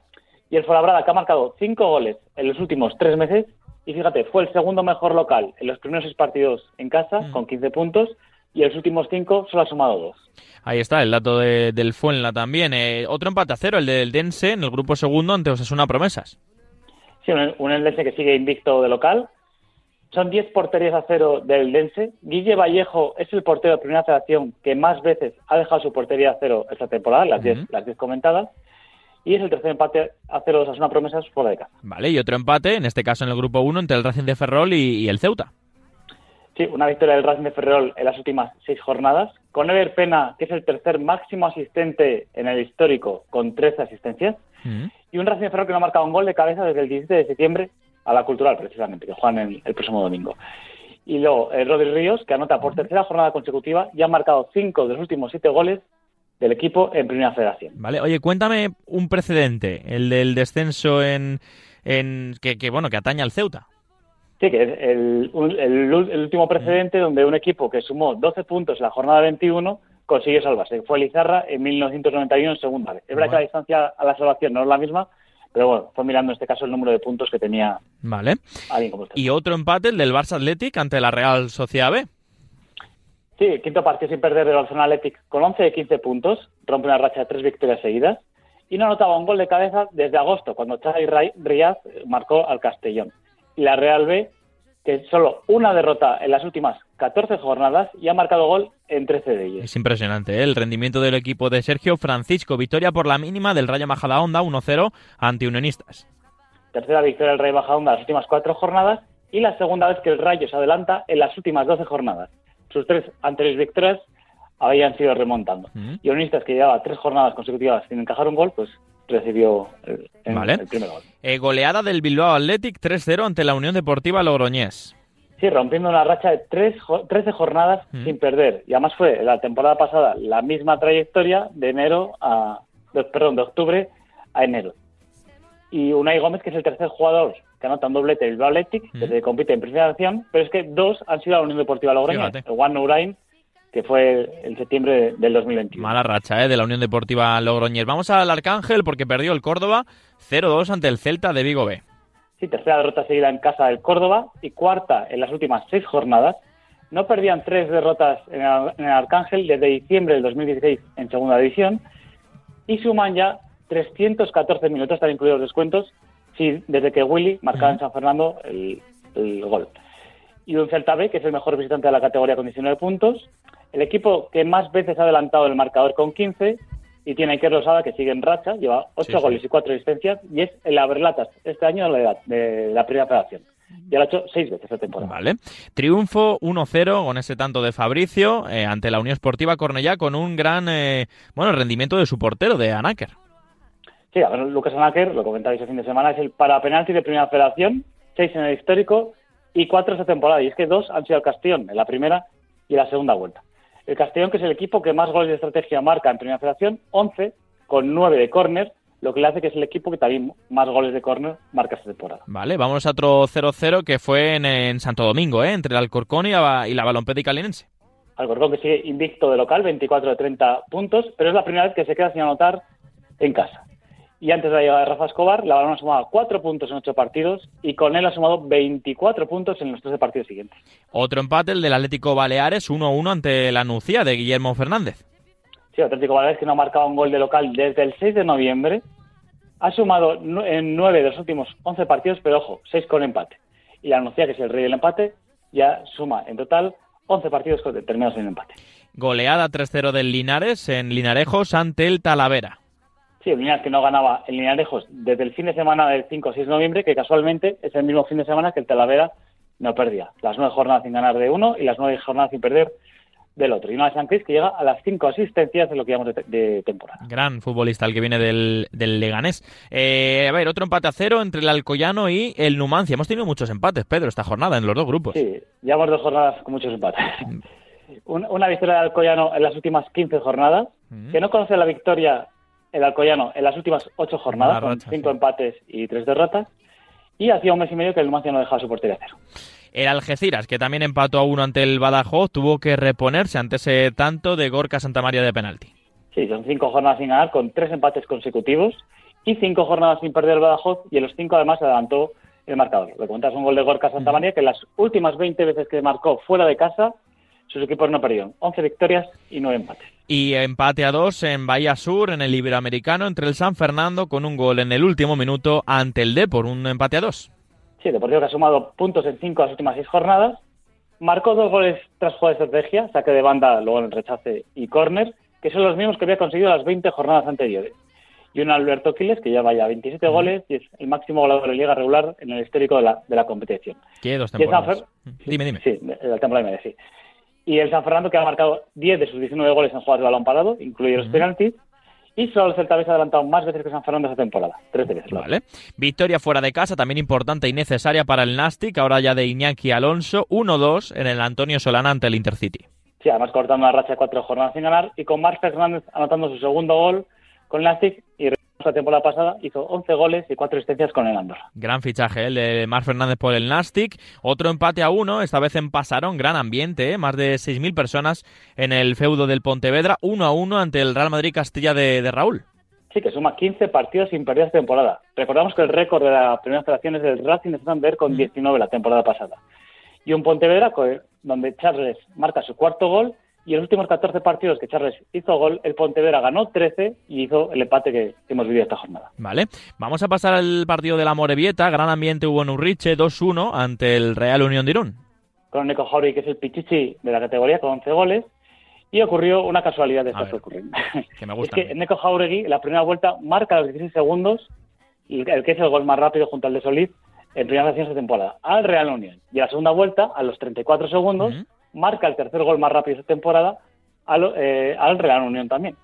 y el Fuenlabrada que ha marcado cinco goles en los últimos tres meses, y fíjate, fue el segundo mejor local en los primeros seis partidos en casa, mm. con 15 puntos, y en los últimos cinco solo ha sumado dos. Ahí está, el dato del Fuenla también. Eh, otro empate a cero, el del Dense, en el grupo segundo ante Osasuna Promesas. Sí, un, un Eldense que sigue invicto de local. Son 10 porterías a cero del Eldense. Guille Vallejo es el portero de primera federación que más veces ha dejado su portería a cero esta temporada, las 10 las diez comentadas. Y es el tercer empate a cero de una promesas fuera de casa. Vale, y otro empate, en este caso en el grupo 1, entre el Racing de Ferrol y, el Ceuta. Sí, una victoria del Racing de Ferrol en las últimas seis jornadas, con Ever Pena, que es el tercer máximo asistente en el histórico, con 13 asistencias y un Racing de Ferrol que no ha marcado un gol de cabeza desde el 17 de septiembre a la Cultural, precisamente, que juegan el, el próximo domingo. Y luego el Rodri Ríos, que anota por tercera jornada consecutiva y ha marcado cinco de los últimos siete goles del equipo en Primera Federación. Vale, oye, cuéntame un precedente, el del descenso en, en que, bueno que atañe al Ceuta. Sí, que es el, el, último precedente donde un equipo que sumó 12 puntos en la jornada 21 consiguió salvarse. Fue Lizarra en 1991 en segunda vez. Es verdad que la distancia a la salvación no es la misma, pero bueno, fue mirando en este caso el número de puntos que tenía vale. Y otro empate, el del Barça Athletic ante la Real Sociedad B. Sí, quinto partido sin perder del Barcelona Athletic con 11 de 15 puntos, rompe una racha de tres victorias seguidas y no anotaba un gol de cabeza desde agosto, cuando Xavi Riyaz marcó al Castellón. Y la Real B que solo una derrota en las últimas 14 jornadas y ha marcado gol en 13 de ellas. Es impresionante ¿eh? el rendimiento del equipo de Sergio Francisco. Victoria por la mínima del Rayo Majadahonda 1-0 ante Unionistas. Tercera victoria del Rayo Majadahonda en las últimas cuatro jornadas y la segunda vez que el Rayo se adelanta en las últimas 12 jornadas. Sus tres anteriores victorias habían sido remontando. Y Unionistas, que llevaba tres jornadas consecutivas sin encajar un gol, pues recibió el, primer gol. Eh, goleada del Bilbao Athletic 3-0 ante la Unión Deportiva Logroñés. Sí, rompiendo una racha de tres, 13 jornadas mm. sin perder. Y además fue la temporada pasada la misma trayectoria de enero a, perdón, de octubre a enero. Y Unai Gómez, que es el tercer jugador que anota un doblete del Bilbao Athletic, mm. desde que compite en primera acción, pero es que dos han sido la Unión Deportiva Logroñés. El Juan Urain que fue en septiembre del 2021. Mala racha ¿eh? de la Unión Deportiva Logroñés. Vamos al Arcángel porque perdió el Córdoba 0-2 ante el Celta de Vigo B. Sí, tercera derrota seguida en casa del Córdoba y cuarta en las últimas seis jornadas. No perdían tres derrotas en el, Arcángel desde diciembre del 2016 en segunda división y suman ya 314 minutos, están incluidos los descuentos, sí, desde que Willy marcaba en San Fernando el, el gol. Y un Celta B, que es el mejor visitante de la categoría con 19 puntos, el equipo que más veces ha adelantado el marcador con 15 y tiene Iker Rosada que sigue en racha, lleva 8 goles y 4 asistencias y es el Abrelatas este año de la, de la primera federación. ya lo ha hecho seis veces esta temporada. Vale. Triunfo 1-0 con ese tanto de Fabricio eh, ante la Unión Esportiva Cornellá con un gran eh, bueno rendimiento de su portero, de Anáquer. Sí, a ver, Lucas Anáquer, lo comentabais el fin de semana, es el para penalti de primera federación, seis en el histórico y cuatro esta temporada. Y es que dos han sido el Castellón, en la primera y en la segunda vuelta. El Castellón, que es el equipo que más goles de estrategia marca en primera federación, 11 con 9 de córner, lo que le hace que es el equipo que también más goles de córner marca esta temporada. Vale, vamos a otro 0-0 que fue en, Santo Domingo, ¿eh? entre el Alcorcón y la, y la Balompédica Linense. Alcorcón que sigue invicto de local, 24 de 30 puntos, pero es la primera vez que se queda sin anotar en casa. Y antes de la llegada de Rafa Escobar, la Balón ha sumado 4 puntos en 8 partidos y con él ha sumado 24 puntos en los 13 partidos siguientes. Otro empate, el del Atlético Baleares, 1-1 ante la Nucía de Guillermo Fernández. Sí, Atlético Baleares que no ha marcado un gol de local desde el 6 de noviembre. Ha sumado en 9 de los últimos 11 partidos, pero ojo, 6 con empate. Y la Nucía, que es el rey del empate, ya suma en total 11 partidos terminados en empate. Goleada 3-0 del Linares en Linarejos ante el Talavera. Sí, el Linares que no ganaba en Linarejos desde el fin de semana del 5 o 6 de noviembre, que casualmente es el mismo fin de semana que el Talavera no perdía. Las nueve jornadas sin ganar de uno y las nueve jornadas sin perder del otro. Y una de San Cris que llega a las cinco asistencias de lo que llamamos de, temporada. Gran futbolista el que viene del, del Leganés. Eh, a ver, otro empate a cero entre el Alcoyano y el Numancia. Hemos tenido muchos empates, Pedro, esta jornada en los dos grupos. Sí, llevamos dos jornadas con muchos empates. Mm. <laughs> una victoria del Alcoyano en las últimas 15 jornadas, mm. que no conoce la victoria el Alcoyano en las últimas ocho jornadas, con cinco empates y tres derrotas. Y hacía un mes y medio que el Numancia no dejaba su portería cero. El Algeciras, que también empató a uno ante el Badajoz, tuvo que reponerse ante ese tanto de Gorka Santamaría de penalti. Sí, son cinco jornadas sin ganar, con tres empates consecutivos y cinco jornadas sin perder el Badajoz, y en los cinco además adelantó el marcador. Le cuentas un gol de Gorka Santamaría que las últimas 20 veces que marcó fuera de casa, sus equipos no perdieron. 11 victorias y 9 empates. Y empate a dos en Bahía Sur, en el Iberoamericano, entre el San Fernando, con un gol en el último minuto ante el Depor, un empate a dos. Sí, Deportivo que ha sumado puntos en cinco de las últimas seis jornadas. Marcó dos goles tras jugar de estrategia, saque de banda, luego en rechace y córner, que son los mismos que había conseguido las 20 jornadas anteriores. Y un Alberto Quiles, que ya vaya 27 goles y es el máximo goleador de la liga regular en el histórico de la, de la competición. ¿Qué? Dos temporadas. Dime, dime. Sí, la temporada media, sí. Y el San Fernando, que ha marcado 10 de sus 19 goles en jugadas de balón parado, incluidos los penaltis, y solo el Celta ha adelantado más veces que San Fernando esta temporada, 13 veces. Vale. Victoria fuera de casa, también importante y necesaria para el Nastic, ahora ya de Iñaki Alonso, 1-2 en el Antonio Solana ante el Intercity. Sí, además cortando una racha de cuatro jornadas sin ganar y con Marc Fernández anotando su segundo gol con Nastic y la temporada pasada hizo 11 goles y 4 asistencias con el Andorra. Gran fichaje el de Mar Fernández por el Nastic. Otro empate a uno, esta vez en Pasarón, gran ambiente, ¿eh? más de 6.000 personas en el feudo del Pontevedra, 1 a 1 ante el Real Madrid Castilla de, Raúl. Sí, que suma 15 partidos sin perder esta temporada. Recordamos que el récord de la primera federación es del Racing de Santander con 19 la temporada pasada. Y un Pontevedra donde Charles marca su cuarto gol y en los últimos 14 partidos que Charles hizo gol, el Pontevedra ganó 13 y hizo el empate que hemos vivido esta jornada. Vale, vamos a pasar al partido de la Morevieta. Gran ambiente hubo en Urriche, 2-1 ante el Real Unión de Irún. Con Neko Jauregui, que es el pichichi de la categoría, con 11 goles. Y ocurrió una casualidad de estas que ocurren. <laughs> Que me gusta. es que Neko Jauregui, la primera vuelta, marca los 16 segundos, y el que es el gol más rápido junto al de Solís, en primera de esta temporada, al Real Unión. Y a la segunda vuelta, a los 34 segundos, marca el tercer gol más rápido de esta temporada al, eh, al Real Unión también.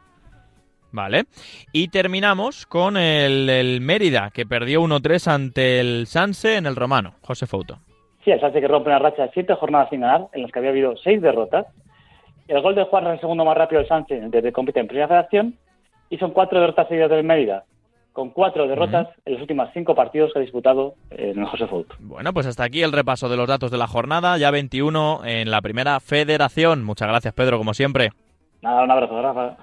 Vale. Y terminamos con el, Mérida, que perdió 1-3 ante el Sanse en el Romano. José Fouto. Sí, el Sanse que rompe una racha de siete jornadas sin ganar, en las que había habido seis derrotas. El gol de Juan es el segundo más rápido del Sanse desde que compite en Primera Federación. Y son cuatro derrotas seguidas del Mérida, con cuatro derrotas en los últimos cinco partidos que ha disputado en el José Fout. Bueno, pues hasta aquí el repaso de los datos de la jornada, ya 21 en la primera federación. Muchas gracias, Pedro, como siempre. Nada, un abrazo, Rafa.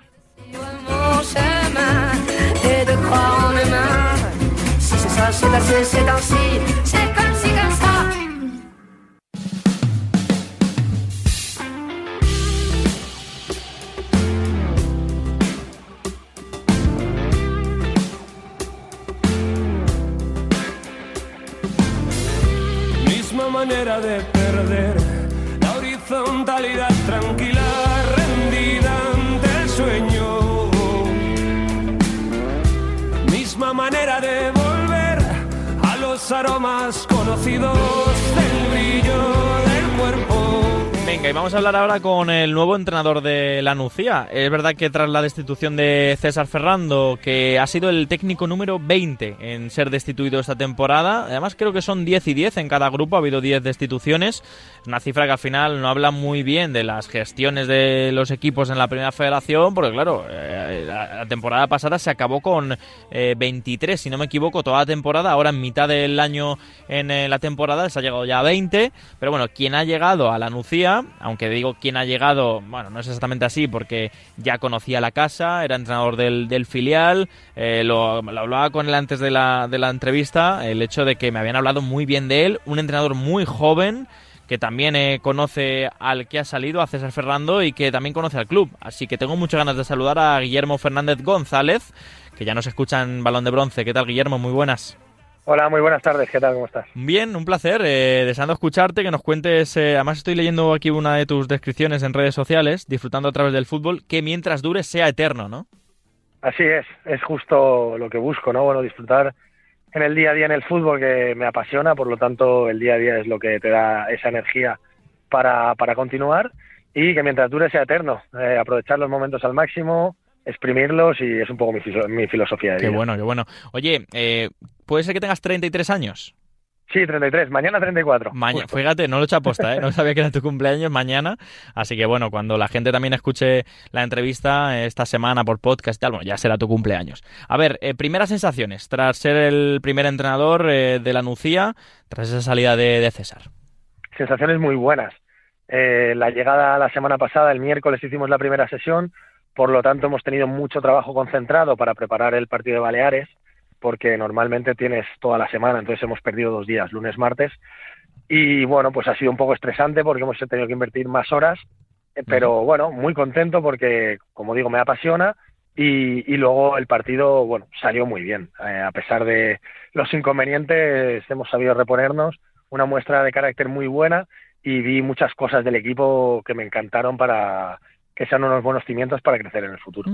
Manera de perder la horizontalidad tranquila, rendida ante el sueño. Misma manera de volver a lo los aromas conocidos Venga, y vamos a hablar ahora con el nuevo entrenador de la Nucía. Es verdad que tras la destitución de César Ferrando, que ha sido el técnico número 20 en ser destituido esta temporada, además creo que son 10 y 10 en cada grupo, ha habido 10 destituciones, una cifra que al final no habla muy bien de las gestiones de los equipos en la primera federación, porque claro, eh, la, temporada pasada se acabó con eh, 23, si no me equivoco, toda la temporada, ahora en mitad del año en eh, la temporada se ha llegado ya a 20, pero bueno, quien ha llegado a la Nucía, aunque digo quién ha llegado, bueno, no es exactamente así porque ya conocía la casa, era entrenador del, filial, eh, lo, hablaba con él antes de la, entrevista, el hecho de que me habían hablado muy bien de él, un entrenador muy joven, que también eh, conoce al que ha salido, a César Ferrando, y que también conoce al club. Así que tengo muchas ganas de saludar a Guillermo Fernández González, que ya nos escucha en Balón de Bronce. ¿Qué tal, Guillermo? Muy buenas. Hola, muy buenas tardes. ¿Qué tal? ¿Cómo estás? Bien, un placer. Eh, deseando escucharte, que nos cuentes. eh, además, estoy leyendo aquí una de tus descripciones en redes sociales, disfrutando a través del fútbol, que mientras dure sea eterno, ¿no? Así es, es justo lo que busco, ¿no? Bueno, disfrutar en el día a día en el fútbol que me apasiona, por lo tanto el día a día es lo que te da esa energía para, para continuar y que mientras dure sea eterno, eh, aprovechar los momentos al máximo, exprimirlos y es un poco mi, filo- mi filosofía de Qué vida. bueno, qué bueno. Oye, eh, ¿puede ser que tengas 33 años? Sí, 33, mañana 34. Mañana, fíjate, no lo he hecho aposta, ¿eh? <laughs> no sabía que era tu cumpleaños mañana, así que bueno, cuando la gente también escuche la entrevista eh, esta semana por podcast y tal, bueno, ya será tu cumpleaños. A ver, eh, primeras sensaciones tras ser el primer entrenador eh, de la Nucía, tras esa salida de, de César. sensaciones muy buenas. Eh, la llegada la semana pasada, el miércoles hicimos la primera sesión, por lo tanto hemos tenido mucho trabajo concentrado para preparar el partido de Baleares, porque normalmente tienes toda la semana, entonces hemos perdido dos días, lunes, martes, y bueno, pues ha sido un poco estresante porque hemos tenido que invertir más horas, eh, pero bueno, muy contento porque, como digo, me apasiona y, y luego el partido, bueno, salió muy bien. Eh, a pesar de los inconvenientes, hemos sabido reponernos, una muestra de carácter muy buena y vi muchas cosas del equipo que me encantaron para que sean unos buenos cimientos para crecer en el futuro.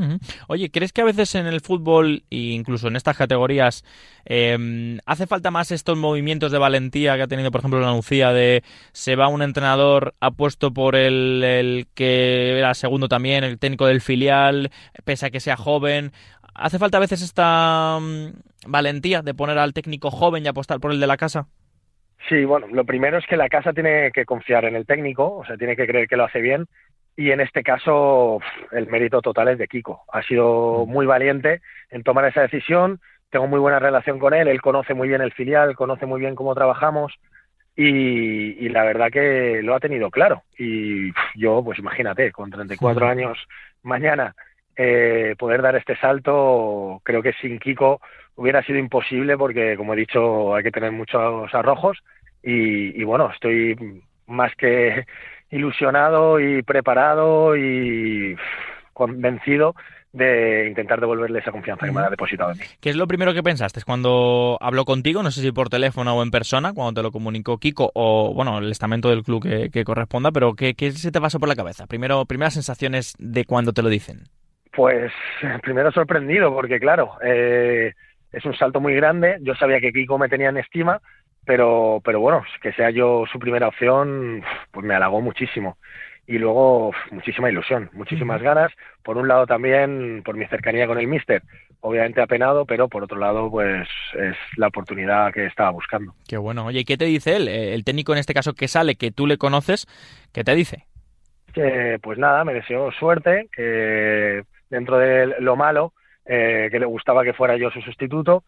Oye, ¿crees que a veces en el fútbol e incluso en estas categorías eh, hace falta más estos movimientos de valentía que ha tenido, por ejemplo, la Nucía de se va un entrenador apuesto por el, el que era segundo también, el técnico del filial, pese a que sea joven? ¿Hace falta a veces esta mm, valentía de poner al técnico joven y apostar por el de la casa? Sí, bueno, lo primero es que la casa tiene que confiar en el técnico, o sea, tiene que creer que lo hace bien. Y en este caso, el mérito total es de Kiko. Ha sido muy valiente en tomar esa decisión. Tengo muy buena relación con él. Él conoce muy bien el filial, conoce muy bien cómo trabajamos. Y, y la verdad que lo ha tenido claro. Y yo, pues imagínate, con 34 Ujú. años mañana, eh, poder dar este salto, creo que sin Kiko hubiera sido imposible porque, como he dicho, hay que tener muchos arrojos y, y bueno, estoy más que ilusionado y preparado y convencido de intentar devolverle esa confianza que me ha depositado en mí. ¿Qué es lo primero que pensaste cuando habló contigo? No sé si por teléfono o en persona, cuando te lo comunicó Kiko o, bueno, el estamento del club que, que corresponda, pero ¿qué, ¿qué se te pasó por la cabeza? Primero, primeras sensaciones de cuando te lo dicen. Pues primero sorprendido porque claro, eh, es un salto muy grande. Yo sabía que Kiko me tenía en estima, pero, pero bueno, que sea yo su primera opción, pues me halagó muchísimo. Y luego muchísima ilusión, muchísimas ganas. Por un lado también por mi cercanía con el míster, obviamente apenado, pero por otro lado pues es la oportunidad que estaba buscando. Qué bueno. Oye, ¿y qué te dice él? Eh, El técnico en este caso que sale, que tú le conoces, ¿qué te dice? pues nada, me deseó suerte, que dentro de lo malo, eh, que le gustaba que fuera yo su sustituto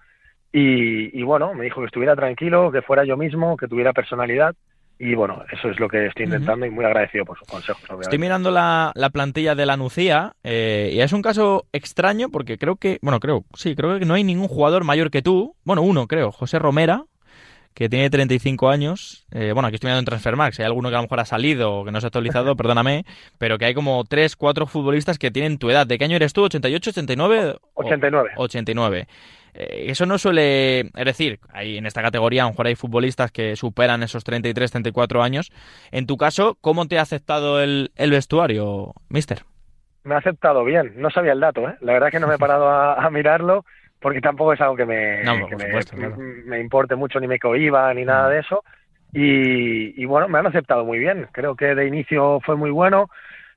y, y bueno, me dijo que estuviera tranquilo, que fuera yo mismo, que tuviera personalidad y bueno, eso es lo que estoy intentando y muy agradecido por sus consejos. obviamente. Estoy mirando la, la plantilla de la Nucía eh, y es un caso extraño porque creo que, bueno, creo, sí, creo que no hay ningún jugador mayor que tú. Bueno, uno creo, José Romera, que tiene 35 años. Eh, bueno, aquí estoy mirando en Transfermarkt, si hay alguno que a lo mejor ha salido o que no se ha actualizado, <laughs> perdóname, pero que hay como 3, 4 futbolistas que tienen tu edad. ¿De qué año eres tú? ¿88, 89? o- 89. 89. Eh, eso no suele. Es decir, hay, en esta categoría a lo mejor hay futbolistas que superan esos 33, 34 años. En tu caso, ¿cómo te ha aceptado el, el vestuario, mister? Me ha aceptado bien, no sabía el dato, ¿eh? la verdad que no me he parado a, a mirarlo, porque tampoco es algo que me, No, por que me- supuesto, claro. me importe mucho, ni me cohiba, ni nada de eso. Y, y bueno, me han aceptado muy bien. Creo que de inicio fue muy bueno.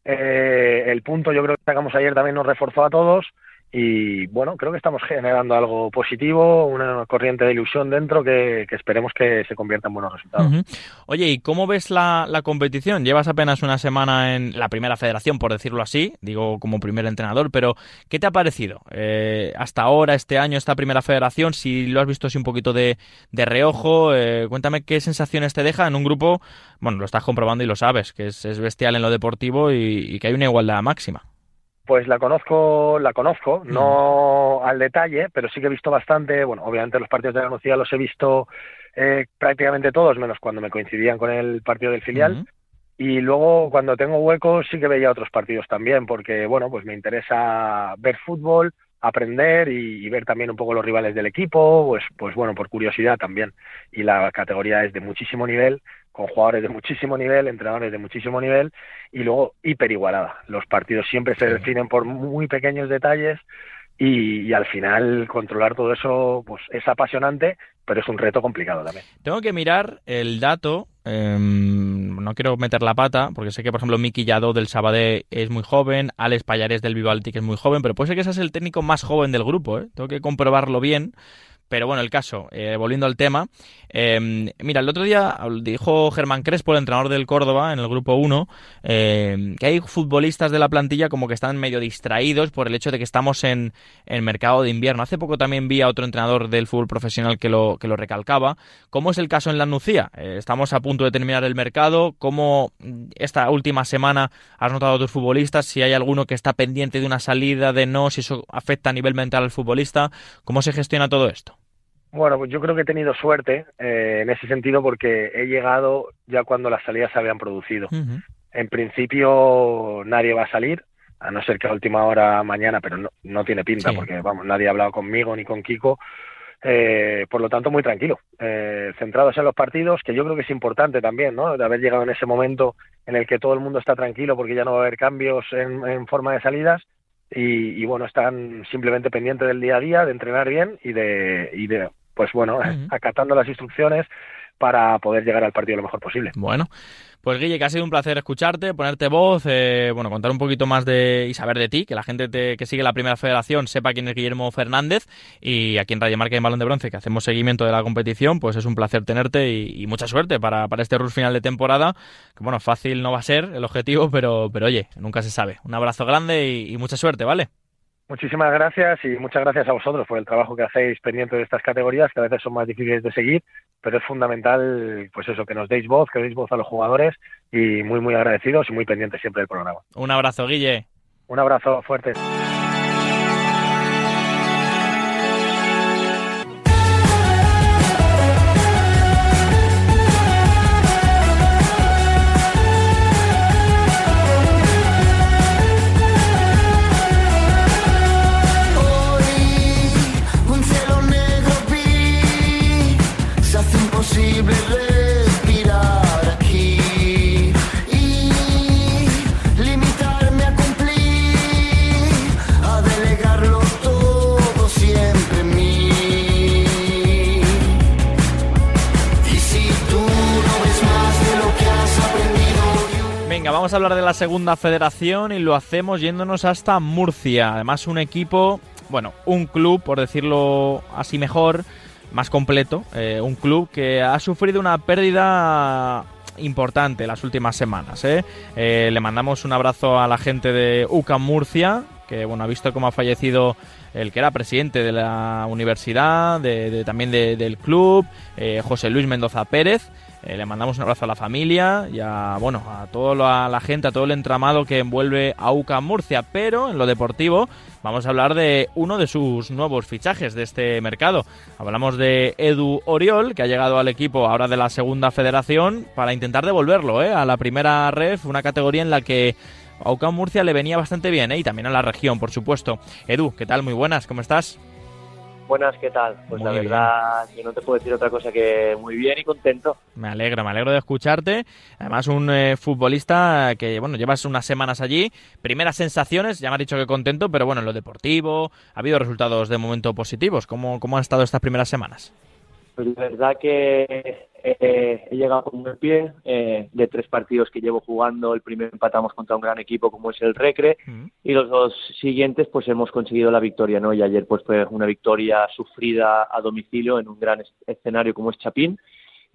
Eh, el punto yo creo que sacamos ayer también nos reforzó a todos. Y bueno, creo que estamos generando algo positivo, una corriente de ilusión dentro que, que esperemos que se convierta en buenos resultados. Oye, ¿y cómo ves la, la competición? Llevas apenas una semana en la primera federación, por decirlo así, digo como primer entrenador, pero ¿qué te ha parecido eh, hasta ahora, este año, esta primera federación? Si lo has visto así un poquito de, de reojo, eh, cuéntame qué sensaciones te deja en un grupo, bueno, lo estás comprobando y lo sabes, que es, es bestial en lo deportivo y que hay una igualdad máxima. Pues la conozco, la conozco, no al detalle, pero sí que he visto bastante. Bueno, obviamente los partidos de la Nucía los he visto eh, prácticamente todos, menos cuando me coincidían con el partido del filial. Y luego cuando tengo huecos sí que veía otros partidos también, porque bueno, pues me interesa ver fútbol, aprender y, y ver también un poco los rivales del equipo, pues, pues bueno, por curiosidad también. Y la categoría es de muchísimo nivel, con jugadores de muchísimo nivel, entrenadores de muchísimo nivel y luego hiper igualada. Los partidos siempre se definen por muy pequeños detalles y, y al final controlar todo eso pues es apasionante, pero es un reto complicado también. Tengo que mirar el dato. Em, no quiero meter la pata, porque sé que, por ejemplo, Miki Yadó del Sabadell es muy joven, Alex Payares del Vivaltic es muy joven, pero puede ser que ese es el técnico más joven del grupo. ¿eh? Tengo que comprobarlo bien. Pero bueno, el caso, eh, volviendo al tema. em, mira, el otro día dijo Germán Crespo, el entrenador del Córdoba, en el grupo 1, em, que hay futbolistas de la plantilla como que están medio distraídos por el hecho de que estamos en, en mercado de invierno. Hace poco también vi a otro entrenador del fútbol profesional que lo, que lo recalcaba. ¿Cómo es el caso en la Nucía? Eh, estamos a punto de terminar el mercado. ¿Cómo mm, esta última semana has notado a tus futbolistas? Si hay alguno que está pendiente de una salida, de no, si eso afecta a nivel mental al futbolista. ¿Cómo se gestiona todo esto? Bueno, pues yo creo que he tenido suerte eh, en ese sentido porque he llegado ya cuando las salidas se habían producido. En principio nadie va a salir, a no ser que a última hora mañana, pero no, no tiene pinta Sí. porque vamos, nadie ha hablado conmigo ni con Kiko. Eh, por lo tanto, muy tranquilo, eh, centrados en los partidos, que yo creo que es importante también, ¿no? De haber llegado en ese momento en el que todo el mundo está tranquilo porque ya no va a haber cambios en, en forma de salidas y, y, bueno, están simplemente pendientes del día a día, de entrenar bien y de, y de pues bueno, acatando las instrucciones para poder llegar al partido lo mejor posible. Bueno, pues Guille, que ha sido un placer escucharte, ponerte voz, eh, bueno, contar un poquito más de y saber de ti, que la gente te- que sigue la primera federación sepa quién es Guillermo Fernández y aquí en Radio Marca en Balón de Bronce, que hacemos seguimiento de la competición, pues es un placer tenerte y, mucha suerte para, para este rush final de temporada, que bueno, fácil no va a ser el objetivo, pero, pero oye, nunca se sabe. Un abrazo grande y mucha suerte, ¿vale? Muchísimas gracias y muchas gracias a vosotros por el trabajo que hacéis pendiente de estas categorías, que a veces son más difíciles de seguir, pero es fundamental, pues eso, que nos deis voz, que deis voz a los jugadores y muy, muy agradecidos y muy pendientes siempre del programa. Un abrazo, Guille. Un abrazo fuerte. Vamos a hablar de la segunda federación y lo hacemos yéndonos hasta Murcia. Además, un equipo, bueno, un club, por decirlo así mejor, más completo. eh, un club que ha sufrido una pérdida importante las últimas semanas. ¿eh? Eh, le mandamos un abrazo a la gente de UCAM Murcia, que bueno, ha visto cómo ha fallecido el que era presidente de la universidad, de, de- también de- del club, José Luis Mendoza Pérez. Eh, le mandamos un abrazo a la familia y a, bueno, a toda la gente, a todo el entramado que envuelve a UCAM Murcia. Pero en lo deportivo vamos a hablar de uno de sus nuevos fichajes de este mercado. Hablamos de Edu Oriol, que ha llegado al equipo ahora de la segunda federación para intentar devolverlo ¿eh? a la primera ref, una categoría en la que a UCAM Murcia le venía bastante bien ¿eh? y también a la región, por supuesto. Edu, ¿qué tal? Muy buenas, ¿cómo estás? Buenas, ¿qué tal? Pues la verdad que no te puedo decir otra cosa que muy bien y contento. Me alegro, me alegro de escucharte. Además, un eh, futbolista que, bueno, llevas unas semanas allí. Primeras sensaciones, ya me has dicho que contento, pero bueno, en lo deportivo, ha habido resultados de momento positivos. ¿Cómo, cómo han estado estas primeras semanas? Pues la verdad que eh, he llegado con buen pie eh, de tres partidos que llevo jugando. El primero empatamos contra un gran equipo como es el Recre y los dos siguientes pues hemos conseguido la victoria, ¿no? Y ayer pues fue una victoria sufrida a domicilio en un gran es- escenario como es Chapín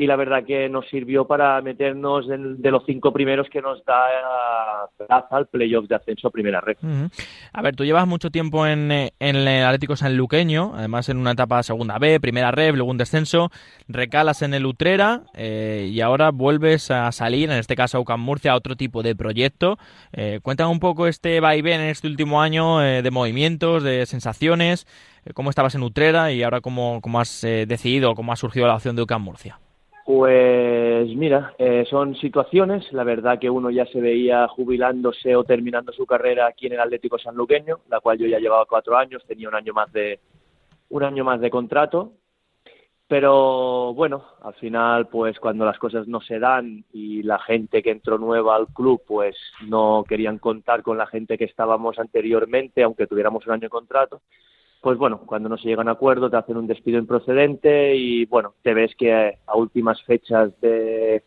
y la verdad que nos sirvió para meternos de los cinco primeros que nos da plaza al playoff de ascenso a primera red. A ver, tú llevas mucho tiempo en, eh, el Atlético Sanluqueño, además en una etapa segunda B, primera red, luego un descenso, recalas en el Utrera eh, y ahora vuelves a salir, en este caso a UCAM Murcia, a otro tipo de proyecto. Eh, cuéntame un poco este vaivén en este último año eh, de movimientos, de sensaciones, eh, cómo estabas en Utrera y ahora cómo, cómo has eh, decidido, cómo ha surgido la opción de UCAM Murcia. Pues mira, eh, son situaciones. La verdad que uno ya se veía jubilándose o terminando su carrera aquí en el Atlético Sanluqueño, la cual yo ya llevaba cuatro años, tenía un año más de un año más de contrato. Pero bueno, al final, pues cuando las cosas no se dan y la gente que entró nueva al club, pues no querían contar con la gente que estábamos anteriormente, aunque tuviéramos un año de contrato, pues bueno, cuando no se llega a un acuerdo te hacen un despido improcedente y bueno, te ves que a últimas fechas de,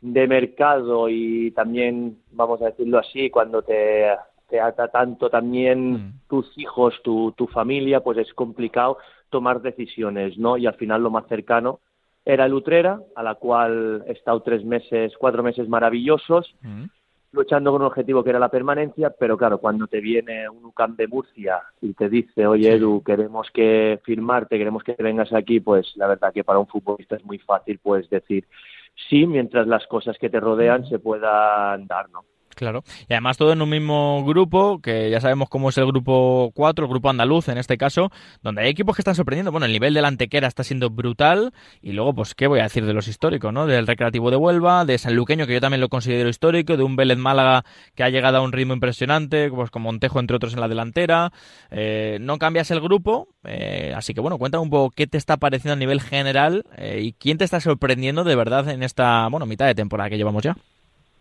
de mercado y también, vamos a decirlo así, cuando te, te ata tanto también tus hijos, tu, tu familia, pues es complicado tomar decisiones, ¿no? Y al final lo más cercano era el Utrera, a la cual he estado tres meses, cuatro meses maravillosos, luchando con un objetivo que era la permanencia, pero claro, cuando te viene un UCAM de Murcia y te dice, oye Edu, queremos que firmarte, queremos que vengas aquí, pues la verdad que para un futbolista es muy fácil pues decir sí, mientras las cosas que te rodean se puedan dar, ¿no? Claro. Y además todo en un mismo grupo, que ya sabemos cómo es el grupo 4, el grupo andaluz en este caso, donde hay equipos que están sorprendiendo. Bueno, el nivel del Antequera está siendo brutal. Y luego, pues, ¿qué voy a decir de los históricos, no? Del Recreativo de Huelva, de San Luqueño, que yo también lo considero histórico, de un Vélez Málaga que ha llegado a un ritmo impresionante, pues con Montejo, entre otros, en la delantera. Eh, no cambias el grupo, eh, así que bueno, cuéntame un poco qué te está pareciendo a nivel general eh, y quién te está sorprendiendo de verdad en esta, bueno, mitad de temporada que llevamos ya.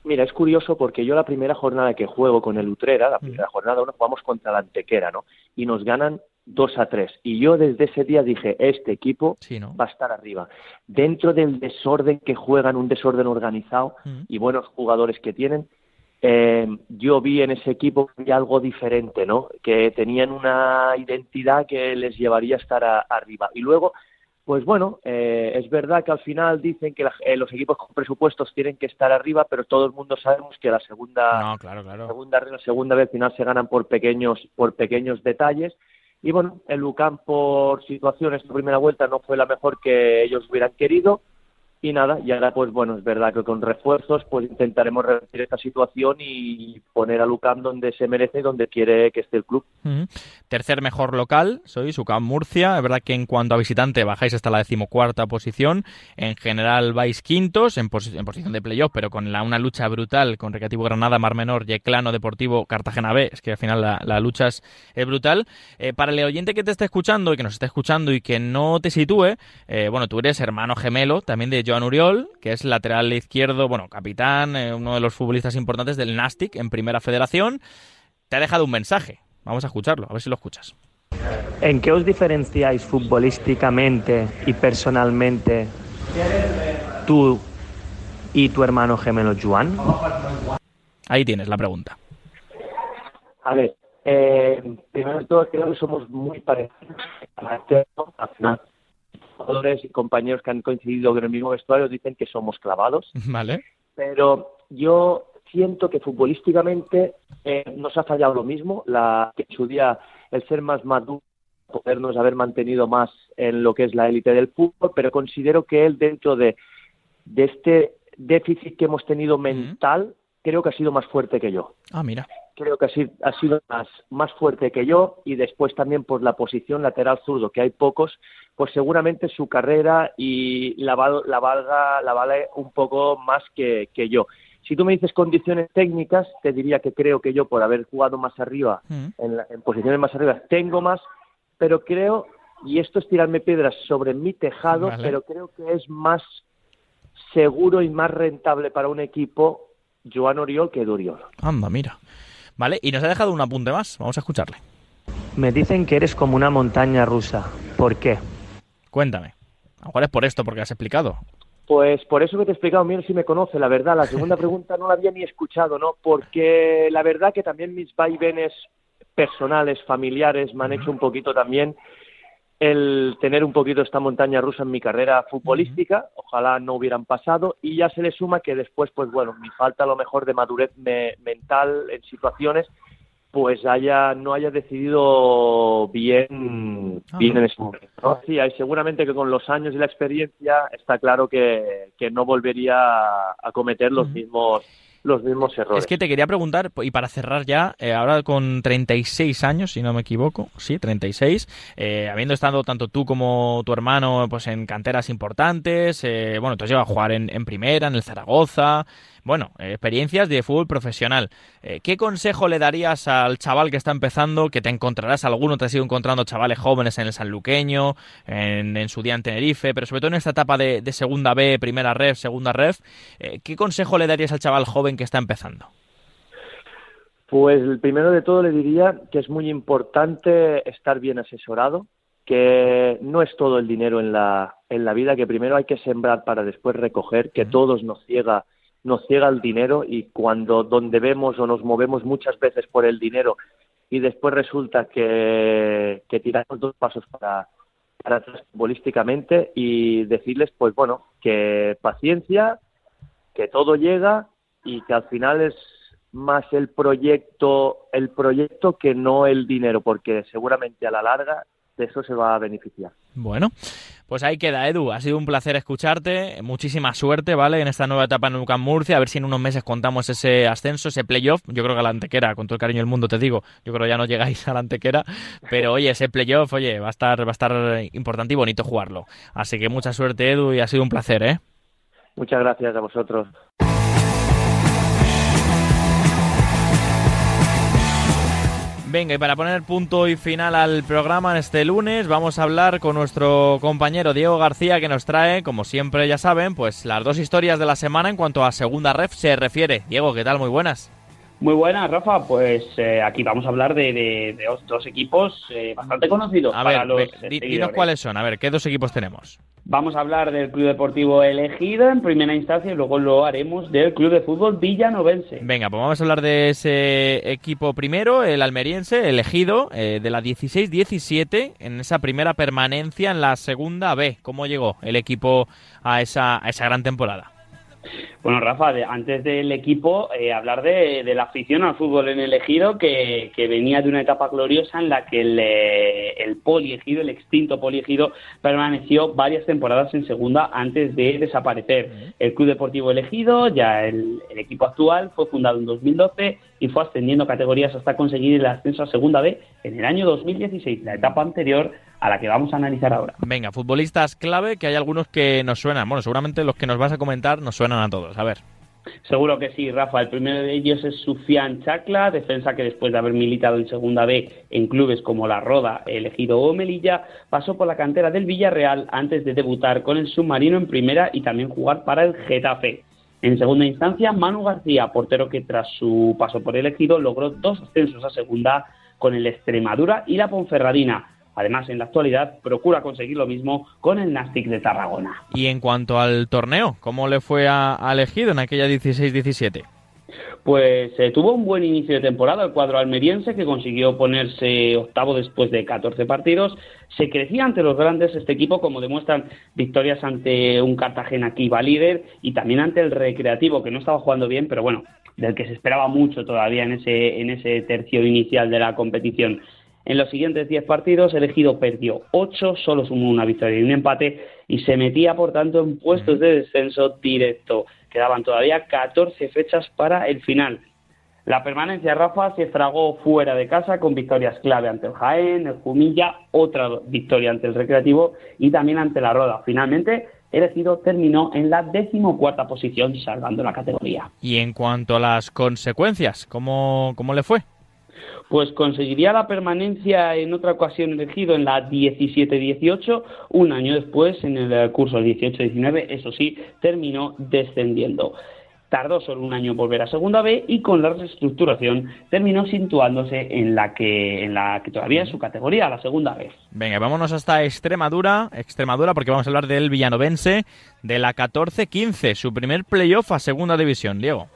Mira, es curioso porque yo la primera jornada que juego con el Utrera, la primera jornada uno, jugamos contra la Antequera, ¿no? Y nos ganan 2 a 3. Y yo desde ese día dije, este equipo va a estar arriba. Dentro del desorden que juegan, un desorden organizado y buenos jugadores que tienen, eh, yo vi en ese equipo algo diferente, ¿no? Que tenían una identidad que les llevaría a estar a- arriba. Y luego, pues bueno, eh, es verdad que al final dicen que la- eh, los equipos con presupuestos tienen que estar arriba, pero todo el mundo sabemos que la segunda, segunda, la segunda vez al final se ganan por pequeños, por pequeños detalles. Y bueno, el UCAM por situaciones esta primera vuelta no fue la mejor que ellos hubieran querido. Y nada, y ahora pues bueno, es verdad que con refuerzos pues intentaremos revertir esta situación y poner al UCAM donde se merece donde quiere que esté el club. Tercer mejor local, sois UCAM Murcia. Es verdad que en cuanto a visitante bajáis hasta la decimocuarta posición. En general vais quintos en, posi- en posición de playoff, pero con la- una lucha brutal con Recreativo Granada, Mar Menor, Yeclano, Deportivo, Cartagena B. Es que al final la, lucha es, brutal. Eh, para el oyente que te esté escuchando y que nos esté escuchando y que no te sitúe, eh, bueno, tú eres hermano gemelo también de Joan Uriol, que es lateral izquierdo, bueno, capitán, eh, uno de los futbolistas importantes del Nastic en Primera Federación. Te ha dejado un mensaje. Vamos a escucharlo, a ver si lo escuchas. ¿En qué os diferenciáis futbolísticamente y personalmente tú y tu hermano gemelo Juan? Ahí tienes la pregunta. A ver, eh, primero de todo creo que somos muy parecidos. Al final, jugadores y compañeros que han coincidido en el mismo vestuario dicen que somos clavados. <laughs> Vale. pero yo siento que futbolísticamente eh, nos ha fallado lo mismo, la, que en su día el ser más maduro, podernos haber mantenido más en lo que es la élite del fútbol, pero considero que él dentro de, de este déficit que hemos tenido mental, creo que ha sido más fuerte que yo. Ah, mira. Creo que ha sido, ha sido más, más fuerte que yo y después también por la posición lateral zurdo, que hay pocos, pues seguramente su carrera y la, val- la valga la vale un poco más que, que yo. Si tú me dices condiciones técnicas, te diría que creo que yo por haber jugado más arriba, en, la- en posiciones más arriba, tengo más, pero creo y esto es tirarme piedras sobre mi tejado, Vale. pero creo que es más seguro y más rentable para un equipo Joan Oriol que Edu Oriol. Anda, mira. Vale, y nos ha dejado un apunte más. Vamos a escucharle. Me dicen que eres como una montaña rusa. ¿Por qué? Cuéntame. A lo mejor es por esto, porque has explicado. Pues por eso que te he explicado, Miguel si me conoce, la verdad. La segunda <laughs> pregunta no la había ni escuchado, ¿no? Porque la verdad que también mis vaivenes personales, familiares, me han hecho un poquito también el tener un poquito esta montaña rusa en mi carrera futbolística. Ojalá no hubieran pasado. Y ya se le suma que después, pues bueno, mi falta a lo mejor de madurez me- mental en situaciones pues haya no haya decidido bien bien en ese momento. ¿no? Sí, hay- seguramente que con los años y la experiencia está claro que, que no volvería a cometer los mismos los mismos errores. Es que te quería preguntar, y para cerrar ya, eh, ahora con 36 años, si no me equivoco, sí, 36, eh, habiendo estado tanto tú como tu hermano pues en canteras importantes, eh, bueno, tú has llegado a jugar en, en primera, en el Zaragoza, bueno, experiencias de fútbol profesional. Eh, ¿Qué consejo le darías al chaval que está empezando, que te encontrarás alguno, te has ido encontrando chavales jóvenes en el Sanluqueño, en, en su día en Tenerife, pero sobre todo en esta etapa de, de segunda B, primera ref, segunda ref, eh, ¿qué consejo le darías al chaval joven que está empezando? Pues el primero de todo le diría que es muy importante estar bien asesorado, que no es todo el dinero en la, en la vida, que primero hay que sembrar para después recoger, que todos nos ciega, nos ciega el dinero y cuando donde vemos o nos movemos muchas veces por el dinero y después resulta que, que tiramos dos pasos para, para atrás futbolísticamente y decirles, pues bueno, que paciencia, que todo llega y que al final es más el proyecto el proyecto que no el dinero porque seguramente a la larga de eso se va a beneficiar Bueno, pues ahí queda, Edu. Ha sido un placer escucharte. Muchísima suerte, ¿vale? En esta nueva etapa en UCAM Murcia. A ver si en unos meses contamos ese ascenso, ese playoff. Yo creo que a la antequera, con todo el cariño del mundo, te digo, yo creo que ya no llegáis a la antequera. Pero oye, ese playoff, oye, va a estar, va a estar importante y bonito jugarlo. Así que mucha suerte, Edu, y ha sido un placer, ¿eh? muchas gracias a vosotros Venga, y para poner punto y final al programa este lunes, vamos a hablar con nuestro compañero Diego García, que nos trae, como siempre ya saben, pues las dos historias de la semana en cuanto a segunda ref se refiere. Diego, ¿qué tal? Muy buenas. Muy buenas, Rafa. Pues eh, aquí vamos a hablar de, de- de dos, equipos eh, bastante conocidos A para ver, los di- dinos cuáles son. A ver, ¿qué dos equipos tenemos? Vamos a hablar del Club Deportivo Elegido en primera instancia y luego lo haremos del Club de Fútbol Villanovense. Venga, pues vamos a hablar de ese equipo primero, el almeriense, elegido eh, de la 16-17 en esa primera permanencia en la segunda B. ¿Cómo llegó el equipo a esa, a esa gran temporada? Bueno, Rafa, de- antes del equipo, eh, hablar de, de la afición al fútbol en el Ejido, que, que venía de una etapa gloriosa en la que el, eh, el poliegido, el extinto poliegido, permaneció varias temporadas en segunda antes de desaparecer. El Club Deportivo Elegido, ya el, el equipo actual, fue fundado en 2012 y fue ascendiendo categorías hasta conseguir el ascenso a segunda B en el año 2016, la etapa anterior a la que vamos a analizar ahora. Venga, futbolistas clave, que hay algunos que nos suenan. Bueno, seguramente los que nos vas a comentar nos suenan a todos. A ver. Seguro que sí, Rafa. El primero de ellos es Sufian Chacla, defensa que después de haber militado en Segunda B en clubes como La Roda, Elegido o Melilla, pasó por la cantera del Villarreal antes de debutar con el submarino en primera y también jugar para el Getafe. En segunda instancia, Manu García, portero que tras su paso por Elegido logró dos ascensos a segunda con el Extremadura y la Ponferradina. Además, en la actualidad procura conseguir lo mismo con el Nastic de Tarragona. Y en cuanto al torneo, ¿cómo le fue a, a elegido en aquella 16-17? Pues eh, tuvo un buen inicio de temporada el cuadro almeriense que consiguió ponerse octavo después de 14 partidos. Se crecía ante los grandes este equipo, como demuestran victorias ante un Cartagena que iba líder y también ante el Recreativo, que no estaba jugando bien, pero bueno, del que se esperaba mucho todavía en ese, en ese tercio inicial de la competición. En los siguientes 10 partidos, el Ejido perdió 8, solo sumó una victoria y un empate y se metía, por tanto, en puestos de descenso directo. Quedaban todavía 14 fechas para el final. La permanencia Rafa se fragó fuera de casa con victorias clave ante el Jaén, el Jumilla, otra victoria ante el Recreativo y también ante la Roda. Finalmente, el Ejido terminó en la decimocuarta posición, salvando la categoría. Y en cuanto a las consecuencias, ¿cómo, cómo le fue? Pues conseguiría la permanencia en otra ocasión elegido en la 17-18, un año después en el curso 18-19, eso sí, terminó descendiendo. Tardó solo un año en volver a Segunda B y con la reestructuración terminó situándose en la que, en la que todavía es su categoría, la Segunda B. Venga, vámonos hasta Extremadura, Extremadura porque vamos a hablar del villanovense de la 14-15, su primer playoff a Segunda División. Diego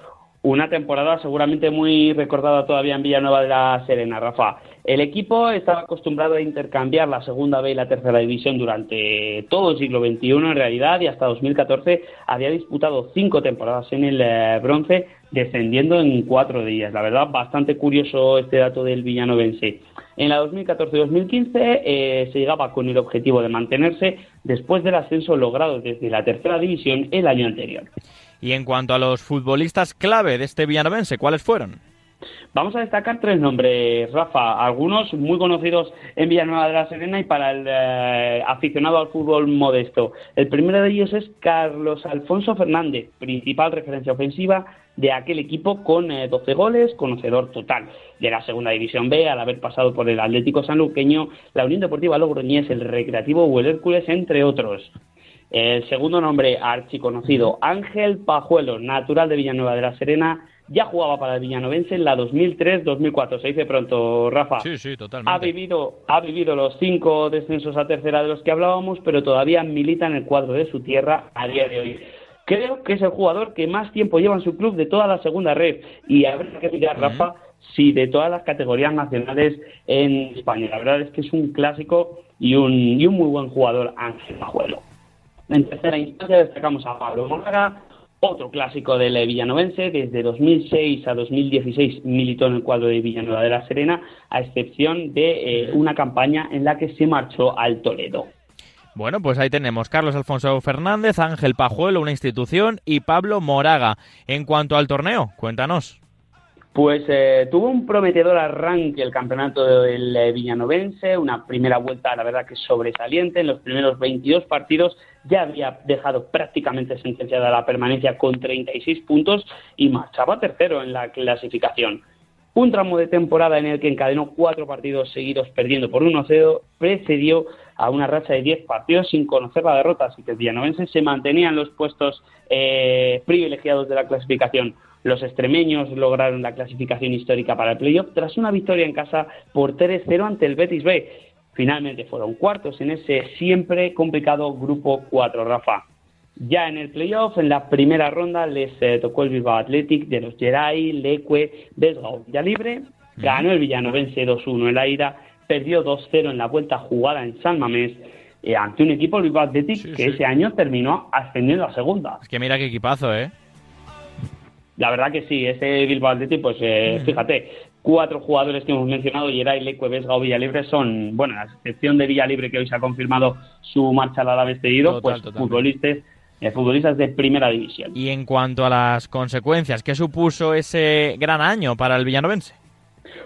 una temporada seguramente muy recordada todavía en Villanueva de la Serena, Rafa. El equipo estaba acostumbrado a intercambiar la segunda B y la tercera división durante todo el siglo XXI en realidad y hasta 2014 había disputado cinco temporadas en el eh, bronce descendiendo en cuatro días. La verdad, bastante curioso este dato del villanovense. En la 2014-2015 eh, se llegaba con el objetivo de mantenerse después del ascenso logrado desde la tercera división el año anterior. Y en cuanto a los futbolistas clave de este villanovense, ¿cuáles fueron? Vamos a destacar tres nombres, Rafa, algunos muy conocidos en Villanueva de la Serena y para el eh, aficionado al fútbol modesto. El primero de ellos es Carlos Alfonso Fernández, principal referencia ofensiva de aquel equipo con 12 eh, goles, conocedor total de la Segunda División B, al haber pasado por el Atlético Sanluqueño, la Unión Deportiva Logroñés, el Recreativo o el Hércules, entre otros. El segundo nombre archiconocido, Ángel Pajuelo, natural de Villanueva de la Serena, ya jugaba para el Villanovense en la 2003-2004. Se dice pronto, Rafa. Sí, sí, totalmente. Ha vivido, ha vivido los cinco descensos a tercera de los que hablábamos, pero todavía milita en el cuadro de su tierra a día de hoy. Creo que es el jugador que más tiempo lleva en su club de toda la segunda red. Y habría que mirar, Rafa, si de todas las categorías nacionales en España. La verdad es que es un clásico y un, y un muy buen jugador, Ángel Pajuelo. En tercera instancia destacamos a Pablo Moraga, otro clásico del villanovense, desde 2006 a 2016 militó en el cuadro de Villanueva de la Serena, a excepción de eh, una campaña en la que se marchó al Toledo. Bueno, pues ahí tenemos Carlos Alfonso Fernández, Ángel Pajuelo, una institución, y Pablo Moraga. En cuanto al torneo, cuéntanos. Pues eh, tuvo un prometedor arranque el campeonato del eh, Villanovense, una primera vuelta, la verdad que sobresaliente. En los primeros 22 partidos ya había dejado prácticamente sentenciada la permanencia con 36 puntos y marchaba tercero en la clasificación. Un tramo de temporada en el que encadenó cuatro partidos seguidos perdiendo por 1-0 precedió a una racha de 10 partidos sin conocer la derrota, así que el Villanovense se mantenía en los puestos eh, privilegiados de la clasificación. Los extremeños lograron la clasificación histórica para el playoff tras una victoria en casa por 3-0 ante el Betis B. Finalmente fueron cuartos en ese siempre complicado grupo 4, Rafa. Ya en el playoff, en la primera ronda, les eh, tocó el Bilbao Athletic de los Geray, Leque, Vesgao. Ya libre, ganó el Villanovense 2-1 en la ida, perdió 2-0 en la vuelta jugada en San Mamés eh, ante un equipo, el Bilbao Athletic, que ese año terminó ascendiendo a segunda. Es que mira qué equipazo, ¿eh? La verdad que sí, ese Bilbao Athletic, pues eh, fíjate, cuatro jugadores que hemos mencionado, Yeray, Leque, Vesga o Villalibre, son, bueno, a excepción de Villalibre, que hoy se ha confirmado su marcha al Alavés cedido, pues futbolistas, eh, futbolistas de primera división. Y en cuanto a las consecuencias, ¿qué supuso ese gran año para el villanovense?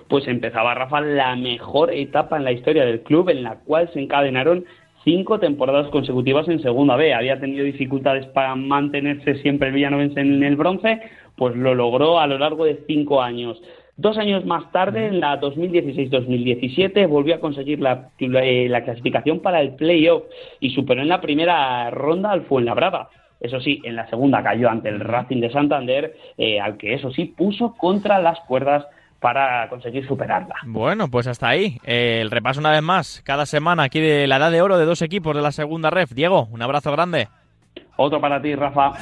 Pues empezaba Rafa la mejor etapa en la historia del club, en la cual se encadenaron cinco temporadas consecutivas en Segunda B. Había tenido dificultades para mantenerse siempre el Villanovense en el bronce, pues lo logró a lo largo de cinco años. Dos años más tarde, en la 2016-2017, volvió a conseguir la, la, clasificación para el playoff y superó en la primera ronda al Fuenlabrada. Eso sí, en la segunda cayó ante el Racing de Santander, eh, al que eso sí puso contra las cuerdas para conseguir superarla. Bueno, pues hasta ahí. Eh, el repaso una vez más, cada semana aquí de la edad de oro de dos equipos de la segunda ref. Diego, un abrazo grande. Otro para ti, Rafa.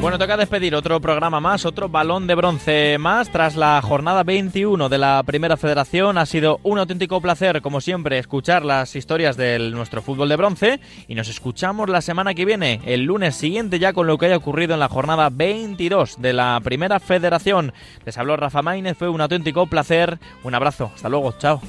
Bueno, toca despedir otro programa más, otro balón de bronce más. Tras la jornada 21 de la Primera Federación, ha sido un auténtico placer, como siempre, escuchar las historias de nuestro fútbol de bronce. Y nos escuchamos la semana que viene, el lunes siguiente, ya con lo que haya ocurrido en la jornada 22 de la Primera Federación. Les habló Rafa Maínez, fue un auténtico placer. Un abrazo, hasta luego, chao.